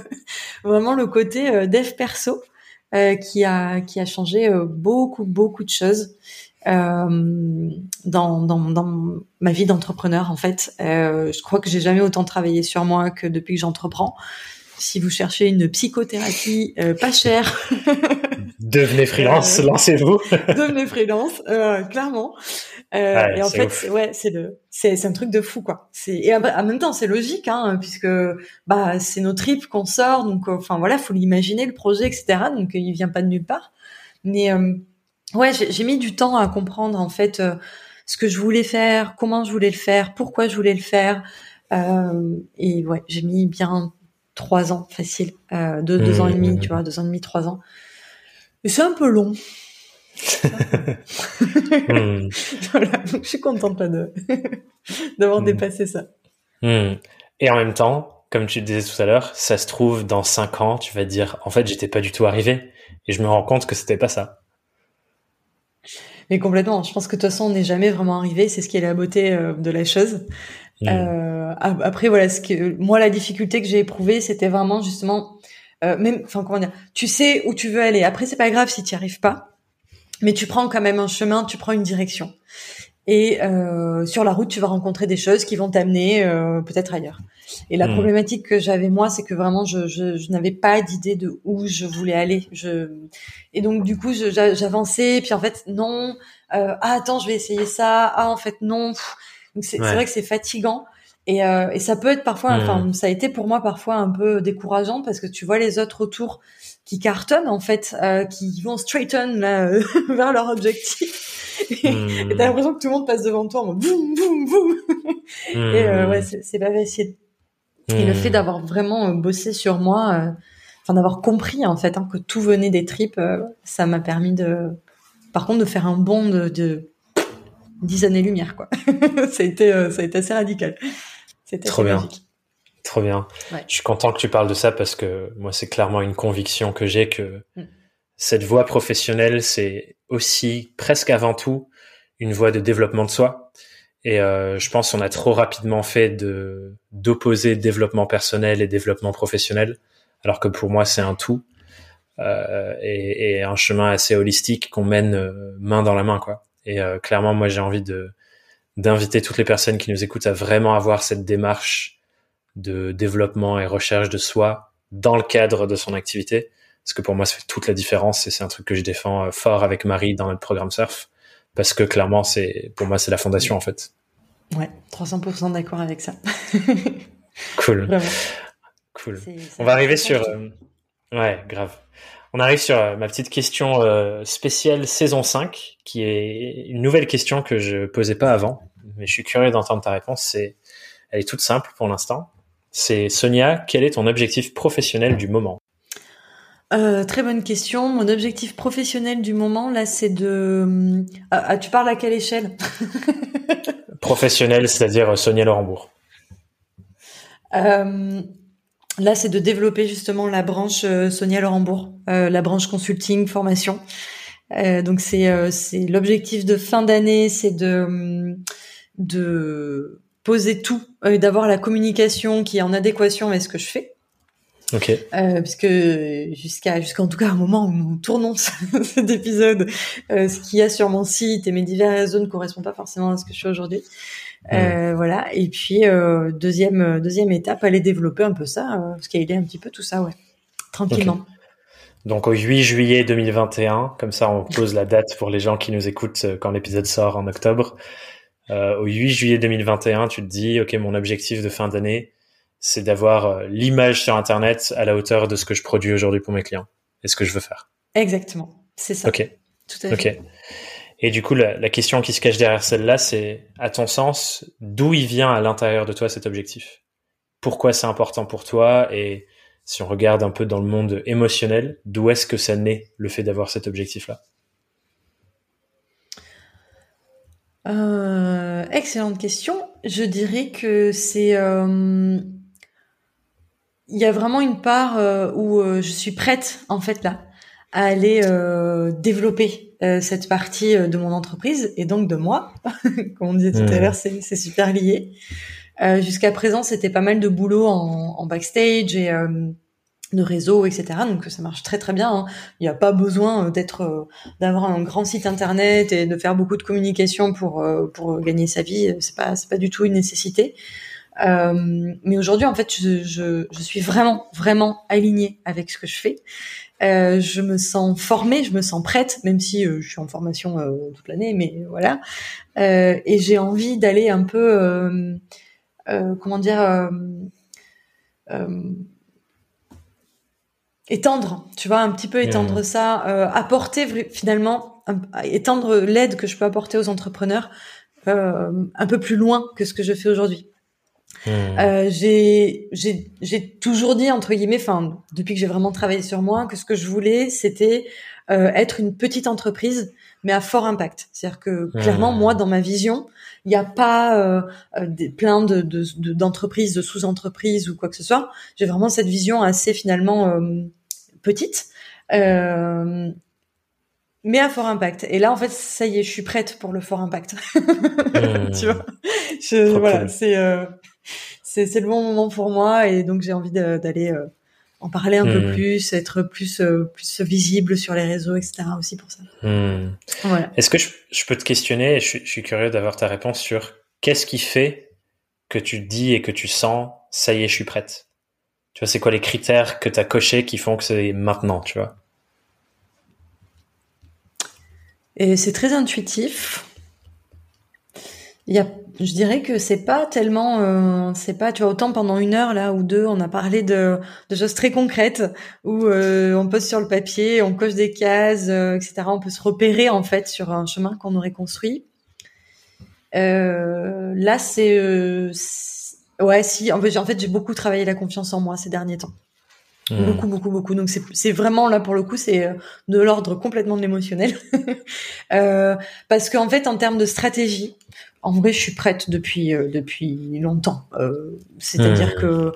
Speaker 2: vraiment le côté euh, dev perso euh, qui a qui a changé beaucoup beaucoup de choses dans, dans, dans ma vie d'entrepreneur. En fait, je crois que j'ai jamais autant travaillé sur moi que depuis que j'entreprends. Si vous cherchez une psychothérapie pas chère
Speaker 1: Devenez freelance, euh, lancez-vous.
Speaker 2: devenez freelance, euh, clairement. Euh, et en fait, ouais, c'est le, c'est, c'est un truc de fou, quoi. C'est et en même temps, c'est logique, hein, puisque bah c'est nos tripes qu'on sort, donc enfin voilà, faut l'imaginer le projet, etc. Donc il vient pas de nulle part. Mais ouais, j'ai, j'ai mis du temps à comprendre en fait ce que je voulais faire, comment je voulais le faire, pourquoi je voulais le faire. et ouais, j'ai mis bien trois ans facile, deux, deux ans et demi, mmh. tu vois, deux ans et demi, trois ans c'est un peu long. Hmm. voilà, donc je suis contente de d'avoir hmm. dépassé ça.
Speaker 1: Hmm. Et en même temps, comme tu le disais tout à l'heure, ça se trouve dans cinq ans, tu vas dire en fait j'étais pas du tout arrivé et je me rends compte que c'était pas ça.
Speaker 2: Mais complètement. Je pense que de toute façon on n'est jamais vraiment arrivé. C'est ce qui est la beauté euh, de la chose. Euh, après voilà, ce que moi la difficulté que j'ai éprouvée, c'était vraiment justement euh, même, enfin comment dire, tu sais où tu veux aller. Après, c'est pas grave si tu n'y arrives pas, mais tu prends quand même un chemin, tu prends une direction. Et euh, sur la route, tu vas rencontrer des choses qui vont t'amener euh, peut-être ailleurs. Et la hmm. problématique que j'avais moi, c'est que vraiment, je, je, je n'avais pas d'idée de où je voulais aller. Je... Et donc, du coup, j'avançais, puis en fait, non. Euh, ah, attends, je vais essayer ça. Ah, en fait, non. Donc, c'est vrai que c'est fatigant. Et, euh, et, ça peut être parfois, enfin, hmm. ça a été pour moi parfois un peu décourageant parce que tu vois les autres autour qui cartonnent en fait, euh, qui vont straighten là, vers leur objectif. Et hmm. t'as l'impression que tout le monde passe devant toi en boum boum boum. Et euh, ouais, hmm. c'est pas facile. Et le fait d'avoir vraiment euh, bossé sur moi, euh, enfin d'avoir compris en fait hein, que tout venait des tripes, ça m'a permis de, par contre, de faire un bond de, de 10 années lumière quoi. ça a été ça a été assez radical.
Speaker 1: C'était trop bien. Trop bien. Je suis content que tu parles de ça parce que moi, c'est clairement une conviction que j'ai que mm. cette voie professionnelle, c'est aussi presque avant tout une voie de développement de soi. Et euh, je pense qu'on a trop rapidement fait de d'opposer développement personnel et développement professionnel, alors que pour moi, c'est un tout euh, et, et, un chemin assez holistique qu'on mène euh, main dans la main, quoi. Et clairement, moi, j'ai envie de d'inviter toutes les personnes qui nous écoutent à vraiment avoir cette démarche de développement et recherche de soi dans le cadre de son activité. Parce que pour moi, ça fait toute la différence et c'est un truc que je défends euh, fort avec Marie dans notre programme Surf. Parce que clairement, c'est pour moi, c'est la fondation en fait.
Speaker 2: Ouais, 300% d'accord avec ça.
Speaker 1: cool. Cool. On va arriver sur. Euh, ouais, grave. On arrive sur euh, ma petite question spéciale saison 5, qui est une nouvelle question que je posais pas avant, mais je suis curieux d'entendre ta réponse. C'est, elle est toute simple pour l'instant. C'est Sonia, quel est ton objectif professionnel du moment?
Speaker 2: Euh, très bonne question. Mon objectif professionnel du moment, là, c'est de... Ah, ah tu parles à quelle échelle?
Speaker 1: Professionnel, c'est-à-dire Sonia Laurembourg.
Speaker 2: Euh, là, c'est de développer justement la branche euh, Sonia Laurembourg, euh, la branche consulting, formation. Euh, donc, c'est c'est l'objectif de fin d'année, c'est de de poser tout, d'avoir la communication qui est en adéquation avec ce que je fais.
Speaker 1: Ok.
Speaker 2: Euh, puisque jusqu'à jusqu'en tout cas un moment où nous tournons cet épisode, euh, ce qu'il y a sur mon site et mes divers réseaux ne correspond pas forcément à ce que je fais aujourd'hui. Euh, voilà. Et puis euh, deuxième deuxième étape, aller développer un peu ça, scaler un petit peu tout ça, ouais, tranquillement.
Speaker 1: Donc au 8 juillet 2021, comme ça on pose la date pour les gens qui nous écoutent quand l'épisode sort en octobre. Au 8 juillet 2021, tu te dis, ok, mon objectif de fin d'année, c'est d'avoir euh, l'image sur Internet à la hauteur de ce que je produis aujourd'hui pour mes clients et ce que je veux faire.
Speaker 2: Exactement, c'est ça.
Speaker 1: Ok. Tout à fait. Et du coup, la, question qui se cache derrière celle-là, c'est, à ton sens, d'où il vient à l'intérieur de toi cet objectif? Pourquoi c'est important pour toi? Et si on regarde un peu dans le monde émotionnel, d'où est-ce que ça naît le fait d'avoir cet objectif-là?
Speaker 2: Euh, Excellente question. Je dirais que c'est euh, il y a vraiment une part euh, où euh, je suis prête en fait là à aller développer cette partie de mon entreprise et donc de moi. Comme on disait tout à l'heure, c'est super lié. Jusqu'à présent, c'était pas mal de boulot en, en backstage et de réseau, etc. Donc ça marche très très bien. Hein. Il n'y a pas besoin d'être, d'avoir un grand site internet et de faire beaucoup de communication pour pour gagner sa vie. C'est pas c'est pas du tout une nécessité. Euh, mais aujourd'hui, en fait, je, je, je, suis vraiment, vraiment alignée avec ce que je fais. Euh, je me sens formée, je me sens prête, même si euh, je suis en formation euh, toute l'année, mais voilà. Euh, et j'ai envie d'aller un peu, comment dire, étendre, tu vois, un petit peu étendre ça, apporter finalement, étendre l'aide que je peux apporter aux entrepreneurs un peu plus loin que ce que je fais aujourd'hui. Euh, j'ai j'ai toujours dit entre guillemets, enfin depuis que j'ai vraiment travaillé sur moi, que ce que je voulais c'était euh, être une petite entreprise mais à fort impact. C'est-à-dire que clairement moi dans ma vision, il n'y a pas euh, des, plein de d'entreprises, de, de sous-entreprises ou quoi que ce soit. J'ai vraiment cette vision assez finalement petite. mais à fort impact. Et là, en fait, ça y est, je suis prête pour le fort impact. Hmm. tu vois, je, voilà, c'est c'est le bon moment pour moi et donc j'ai envie d'aller euh, en parler un peu hmm. plus, être plus euh, plus visible sur les réseaux, etc. aussi pour ça.
Speaker 1: Hmm. Voilà. Est-ce que je, peux te questionner? Je, suis curieux d'avoir ta réponse sur qu'est-ce qui fait que tu dis et que tu sens ça y est, je suis prête? Tu vois, c'est quoi les critères que tu as cochés qui font que c'est maintenant, tu vois?
Speaker 2: Et c'est très intuitif. Il y a je dirais que c'est pas tellement, euh, c'est pas, tu vois, autant pendant une heure là ou deux, on a parlé de, choses très concrètes où euh, on pose sur le papier, on coche des cases, euh, etc. On peut se repérer en fait sur un chemin qu'on aurait construit. Là, c'est, ouais, si, en fait, en fait j'ai beaucoup travaillé la confiance en moi ces derniers temps. Mmh. Beaucoup, beaucoup, beaucoup. Donc c'est vraiment là pour le coup, c'est de l'ordre complètement émotionnel, parce qu'en fait, en termes de stratégie, en vrai, je suis prête depuis euh, depuis longtemps. Euh, c'est-à-dire mmh. que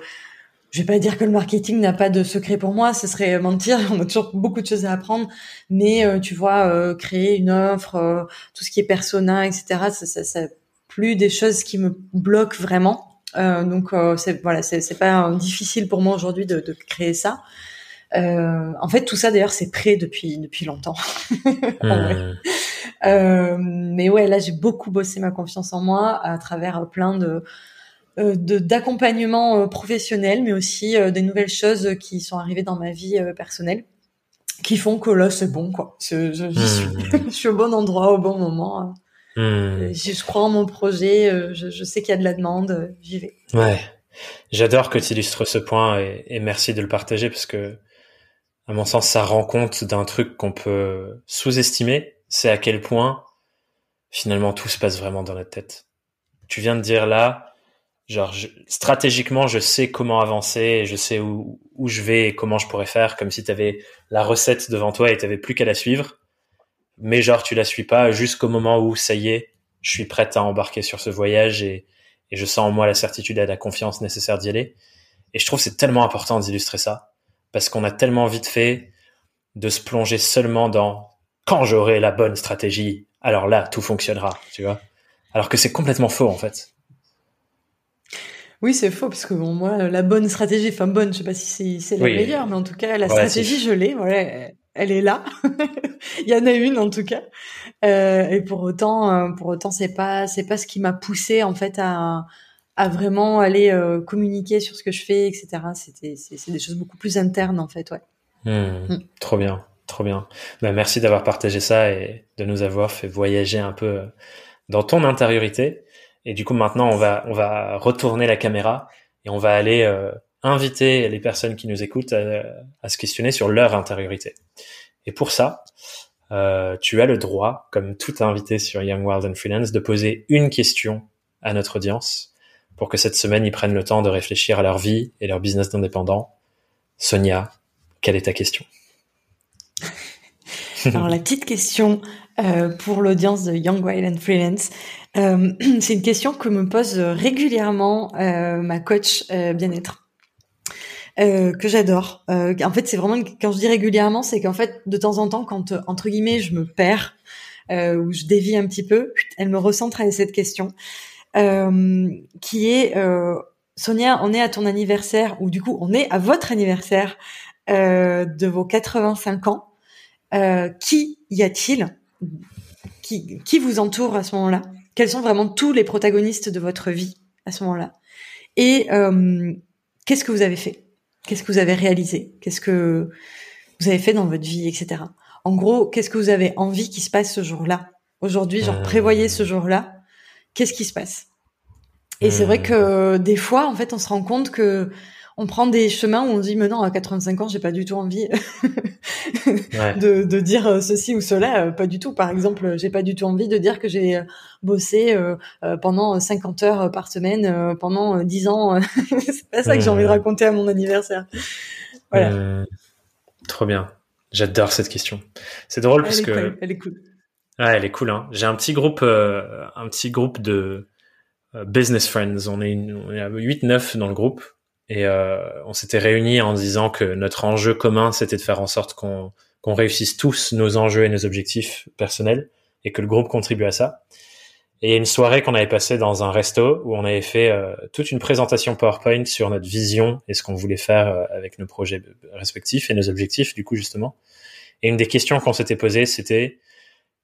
Speaker 2: je vais pas dire que le marketing n'a pas de secret pour moi, ce serait mentir. On a toujours beaucoup de choses à apprendre, mais euh, tu vois, créer une offre, tout ce qui est persona, etc. Ça, ça, ça, plus des choses qui me bloquent vraiment. Donc c'est voilà, c'est pas difficile pour moi aujourd'hui de, de, créer ça. en fait, tout ça d'ailleurs, c'est prêt depuis depuis longtemps. Mmh. Euh, mais ouais, là, j'ai beaucoup bossé ma confiance en moi à travers plein de d'accompagnement professionnel, mais aussi des nouvelles choses qui sont arrivées dans ma vie personnelle qui font que là c'est bon quoi. Suis, hmm. je, suis, au bon endroit au bon moment. Hmm. Je, crois en mon projet, euh, je, je sais qu'il y a de la demande, euh, j'y vais.
Speaker 1: Ouais, j'adore que tu illustres ce point et, et, merci de le partager parce que à mon sens ça rend compte d'un truc qu'on peut sous-estimer, c'est à quel point finalement tout se passe vraiment dans notre tête. Tu viens de dire là, genre stratégiquement je sais comment avancer je sais où, où je vais et comment je pourrais faire comme si tu avais la recette devant toi et tu plus qu'à la suivre mais genre tu la suis pas jusqu'au moment où ça y est je suis prête à embarquer sur ce voyage et, et je sens en moi la certitude et la confiance nécessaire d'y aller. Et je trouve c'est tellement important d'illustrer ça parce qu'on a tellement vite fait de se plonger seulement dans quand j'aurai la bonne stratégie alors là tout fonctionnera tu vois. Alors que c'est complètement faux en fait.
Speaker 2: Oui, c'est faux, parce que bon, moi, la bonne stratégie, enfin bonne, je sais pas si c'est la meilleure, mais en tout cas, la stratégie, je l'ai, voilà, elle est là. Il y en a une en tout cas. Euh, et pour autant, euh, pour autant, c'est pas, c'est pas ce qui m'a poussé en fait à, à vraiment aller euh, communiquer sur ce que je fais, etc. C'était, c'est des choses beaucoup plus internes en fait, ouais.
Speaker 1: Hmm. Hmm. Trop bien, trop bien. Ben, merci d'avoir partagé ça et de nous avoir fait voyager un peu dans ton intériorité. Et du coup, maintenant, on va, on va retourner la caméra et on va aller euh, inviter les personnes qui nous écoutent à, se questionner sur leur intériorité. Et pour ça, euh, tu as le droit, comme tout invité sur Young Wild and Freelance, de poser une question à notre audience pour que cette semaine, ils prennent le temps de réfléchir à leur vie et leur business d'indépendant. Sonia, quelle est ta question?
Speaker 2: Alors la petite question euh, pour l'audience de Young Wild and Freelance, euh, c'est une question que me pose régulièrement euh, ma coach euh, que j'adore. en fait, c'est vraiment quand je dis régulièrement, c'est qu'en fait, de temps en temps, quand entre guillemets, je me perds ou je dévie un petit peu, elle me recentre à cette question, qui est Sonia, on est à ton anniversaire ou du coup, on est à votre anniversaire de vos 85 ans. qui y a-t-il? Qui, qui vous entoure à ce moment-là? Quels sont vraiment tous les protagonistes de votre vie à ce moment-là? Et euh, qu'est-ce que vous avez fait? Qu'est-ce que vous avez réalisé? Qu'est-ce que vous avez fait dans votre vie, etc. En gros, qu'est-ce que vous avez envie qui se passe ce jour-là? Aujourd'hui, genre, prévoyez ce jour-là. Qu'est-ce qui se passe? Et c'est vrai que des fois, en fait, on se rend compte que on prend des chemins où on dit mais non à 85 ans j'ai pas du tout envie de, de, dire euh, ceci ou cela euh, pas du tout. Par exemple j'ai pas du tout envie de dire que j'ai euh, bossé pendant 50 heures par semaine pendant 10 ans c'est pas ça que j'ai envie de raconter à mon anniversaire.
Speaker 1: Voilà. Trop bien. J'adore cette question. C'est drôle parce que
Speaker 2: elle est cool.
Speaker 1: Ouais, elle est cool hein. j'ai un petit groupe un petit groupe de business friends. On est, une, on est 8 9 dans le groupe et euh, on s'était réunis en disant que notre enjeu commun, c'était de faire en sorte qu'on réussisse tous nos enjeux et nos objectifs personnels et que le groupe contribue à ça. Et il y a une soirée qu'on avait passée dans un resto où on avait fait euh, toute une présentation PowerPoint sur notre vision et ce qu'on voulait faire euh, avec nos projets respectifs et nos objectifs, du coup, justement. Et une des questions qu'on s'était posées, c'était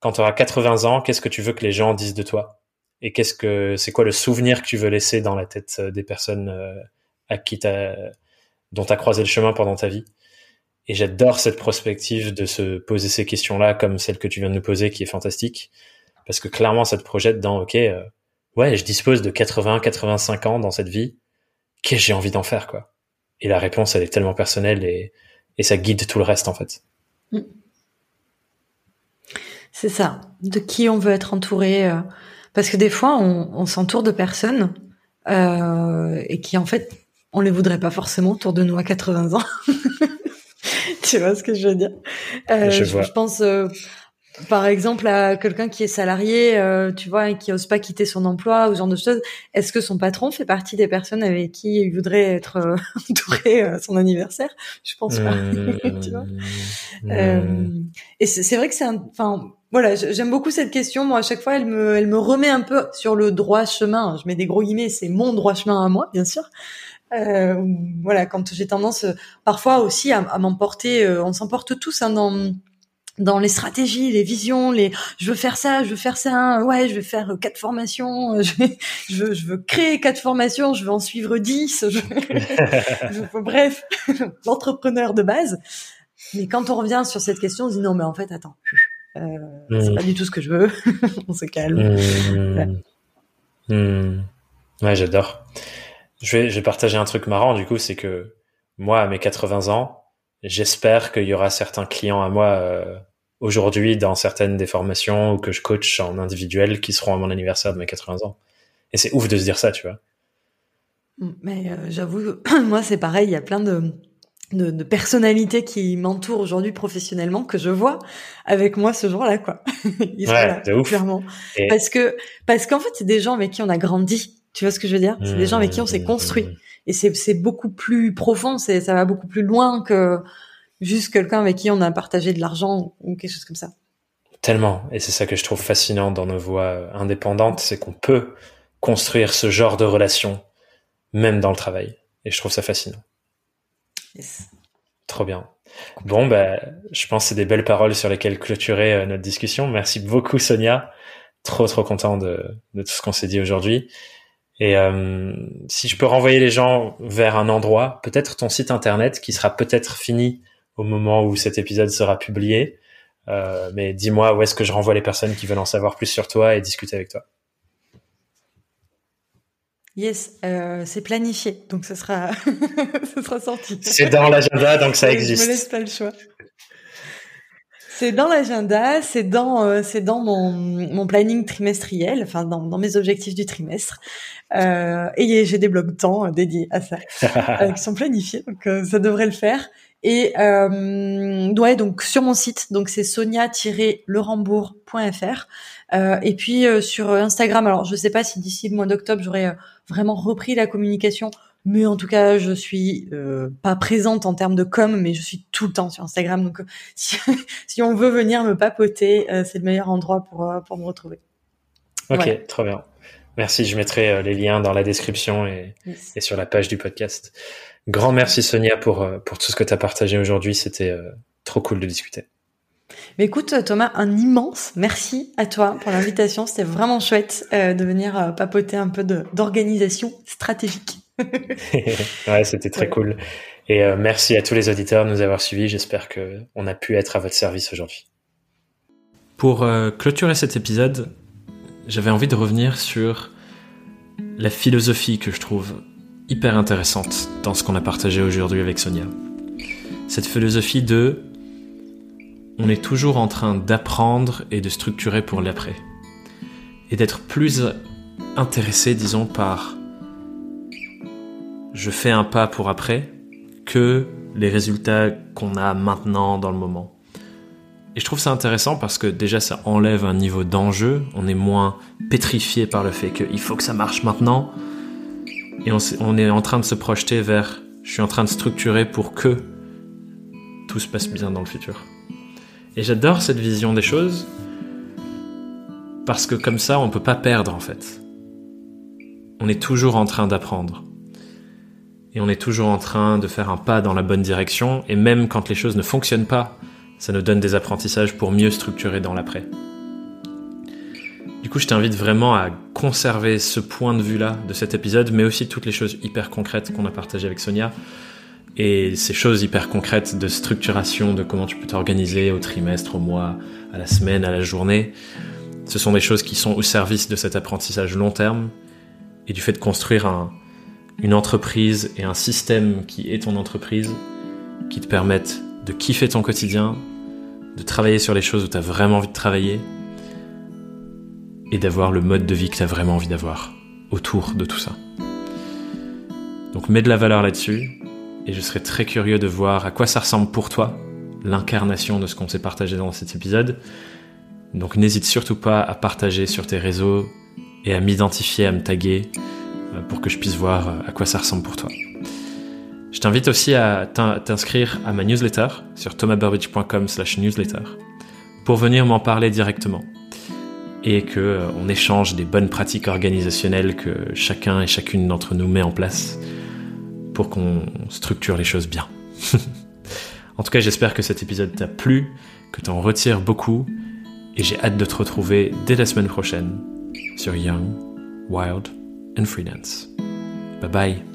Speaker 1: quand tu auras 80 ans, qu'est-ce que tu veux que les gens disent de toi? Et qu'est-ce que c'est quoi le souvenir que tu veux laisser dans la tête des personnes à qui t'as, dont tu as croisé le chemin pendant ta vie. Et j'adore cette prospective de se poser ces questions-là, comme celle que tu viens de nous poser, qui est fantastique. Parce que clairement, ça te projette dans, OK, euh, ouais, je dispose de 80, 85 ans dans cette vie. Qu'est-ce que j'ai envie d'en faire, quoi? Et la réponse, elle est tellement personnelle et, et ça guide tout le reste, en fait. Mm.
Speaker 2: C'est ça. De qui on veut être entouré. Euh, parce que des fois, on, on s'entoure de personnes euh, et qui, en fait, on les voudrait pas forcément autour de nous à 80 ans. tu vois ce que je veux dire? Euh, je, je, pense euh, par exemple à quelqu'un qui est salarié, euh, tu vois, et qui ose pas quitter son emploi ou ce genre de choses. Est-ce que son patron fait partie des personnes avec qui il voudrait être entouré à son anniversaire? Je pense pas. tu vois? Et c'est vrai que c'est, enfin, voilà, j'aime beaucoup cette question. Moi, à chaque fois, elle me, elle me remet un peu sur le droit chemin. Je mets des gros guillemets, c'est mon droit chemin à moi, bien sûr. Euh, voilà, quand j'ai tendance euh, parfois aussi à, m'emporter, euh, on s'emporte tous hein, dans dans les stratégies, les visions, les je veux faire ça, je veux faire ça, ouais, je vais faire quatre formations, je, je, veux, je veux créer quatre formations, je veux en suivre dix, je, je, bref, l'entrepreneur de base. Mais quand on revient sur cette question, on se dit non, mais en fait, attends, euh, c'est pas mm. du tout ce que je veux. on se calme.
Speaker 1: Mm. Mm. Ouais, j'adore. Je vais, je vais partager un truc marrant du coup, c'est que moi, à mes 80 ans, j'espère qu'il y aura certains clients à moi euh, aujourd'hui dans certaines des formations ou que je coach en individuel qui seront à mon anniversaire de mes 80 ans. Et c'est ouf de se dire ça, tu vois.
Speaker 2: Mais euh, j'avoue, moi c'est pareil, il y a plein de, de, de personnalités qui m'entourent aujourd'hui professionnellement que je vois avec moi ce jour-là, quoi.
Speaker 1: Ils ouais, là, ouf.
Speaker 2: clairement. Parce que parce qu'en fait c'est des gens avec qui on a grandi. Tu vois ce que je veux dire? C'est des gens avec qui on s'est mmh, construit. Mmh, mmh. Et c'est c'est beaucoup plus profond, c'est ça va beaucoup plus loin que juste quelqu'un avec qui on a partagé de l'argent ou quelque chose comme ça.
Speaker 1: Tellement. Et c'est ça que je trouve fascinant dans nos voies indépendantes, c'est qu'on peut construire ce genre de relation même dans le travail. Et je trouve ça fascinant. Yes. Trop bien. Bon, bah, je pense que c'est des belles paroles sur lesquelles clôturer euh, notre discussion. Merci beaucoup, Sonia. Trop, trop content de, de tout ce qu'on s'est dit aujourd'hui. Et euh, si je peux renvoyer les gens vers un endroit, peut-être ton site internet qui sera peut-être fini au moment où cet épisode sera publié. Euh, mais dis-moi où est-ce que je renvoie les personnes qui veulent en savoir plus sur toi et discuter avec toi.
Speaker 2: Yes, euh, c'est planifié, donc ce sera, ce sera sorti.
Speaker 1: C'est dans l'agenda, donc ça existe.
Speaker 2: Je me laisse pas le choix. C'est dans l'agenda, c'est dans, euh, c'est dans mon, mon planning trimestriel, enfin dans, dans mes objectifs du trimestre. Euh, et j'ai des blocs temps dédiés à ça, euh, qui sont planifiés, donc euh, ça devrait le faire. Et euh, ouais, donc sur mon site, donc c'est sonia-lerembourg.fr. Euh, et puis euh, sur Instagram, alors je sais pas si d'ici le mois d'octobre j'aurai euh, vraiment repris la communication, mais en tout cas je suis pas présente en termes de com, mais je suis tout le temps sur Instagram. Donc si, si on veut venir me papoter, c'est le meilleur endroit pour pour me retrouver.
Speaker 1: Ok, trop bien. Merci, je mettrai les liens dans la description et, et sur la page du podcast. Grand merci Sonia pour, euh, pour tout ce que tu as partagé aujourd'hui. C'était euh, trop cool de discuter.
Speaker 2: Mais écoute Thomas, un immense merci à toi pour l'invitation. C'était vraiment chouette euh, de venir papoter un peu d'organisation stratégique.
Speaker 1: ouais, c'était très cool. Et merci à tous les auditeurs de nous avoir suivis. J'espère que on a pu être à votre service aujourd'hui. Pour clôturer cet épisode, j'avais envie de revenir sur la philosophie que je trouve hyper intéressante dans ce qu'on a partagé aujourd'hui avec Sonia. Cette philosophie de on est toujours en train d'apprendre et de structurer pour l'après. Et d'être plus intéressé, disons, par je fais un pas pour après que les résultats qu'on a maintenant dans le moment. Et je trouve ça intéressant parce que déjà ça enlève un niveau d'enjeu, on est moins pétrifié par le fait qu'il faut que ça marche maintenant, et on, est en train de se projeter vers je suis en train de structurer pour que tout se passe bien dans le futur. Et j'adore cette vision des choses parce que comme ça, on peut pas perdre en fait. On est toujours en train d'apprendre. Et on est toujours en train de faire un pas dans la bonne direction. Et même quand les choses ne fonctionnent pas, ça nous donne des apprentissages pour mieux structurer dans l'après. Du coup, je t'invite vraiment à conserver ce point de vue-là de cet épisode, mais aussi toutes les choses hyper concrètes qu'on a partagées avec Sonia. Et ces choses hyper concrètes de structuration, de comment tu peux t'organiser au trimestre, au mois, à la semaine, à la journée, ce sont des choses qui sont au service de cet apprentissage long terme et du fait de construire une entreprise et un système qui est ton entreprise, qui te permettent de kiffer ton quotidien, de travailler sur les choses où tu as vraiment envie de travailler, et d'avoir le mode de vie que tu as vraiment envie d'avoir autour de tout ça. Donc mets de la valeur là-dessus et je serais très curieux de voir à quoi ça ressemble pour toi, l'incarnation de ce qu'on s'est partagé dans cet épisode. Donc n'hésite surtout pas à partager sur tes réseaux et à m'identifier, à me taguer pour que je puisse voir euh, à quoi ça ressemble pour toi. Je t'invite aussi à t'inscrire à ma newsletter sur thomasburbidge.com/newsletter pour venir m'en parler directement et que euh, on échange des bonnes pratiques organisationnelles que chacun et chacune d'entre nous met en place pour qu'on structure les choses bien. en tout cas, j'espère que cet épisode t'a plu, que tu en retires beaucoup et j'ai hâte de te retrouver dès la semaine prochaine sur Young, Wild and Freelance. Bye bye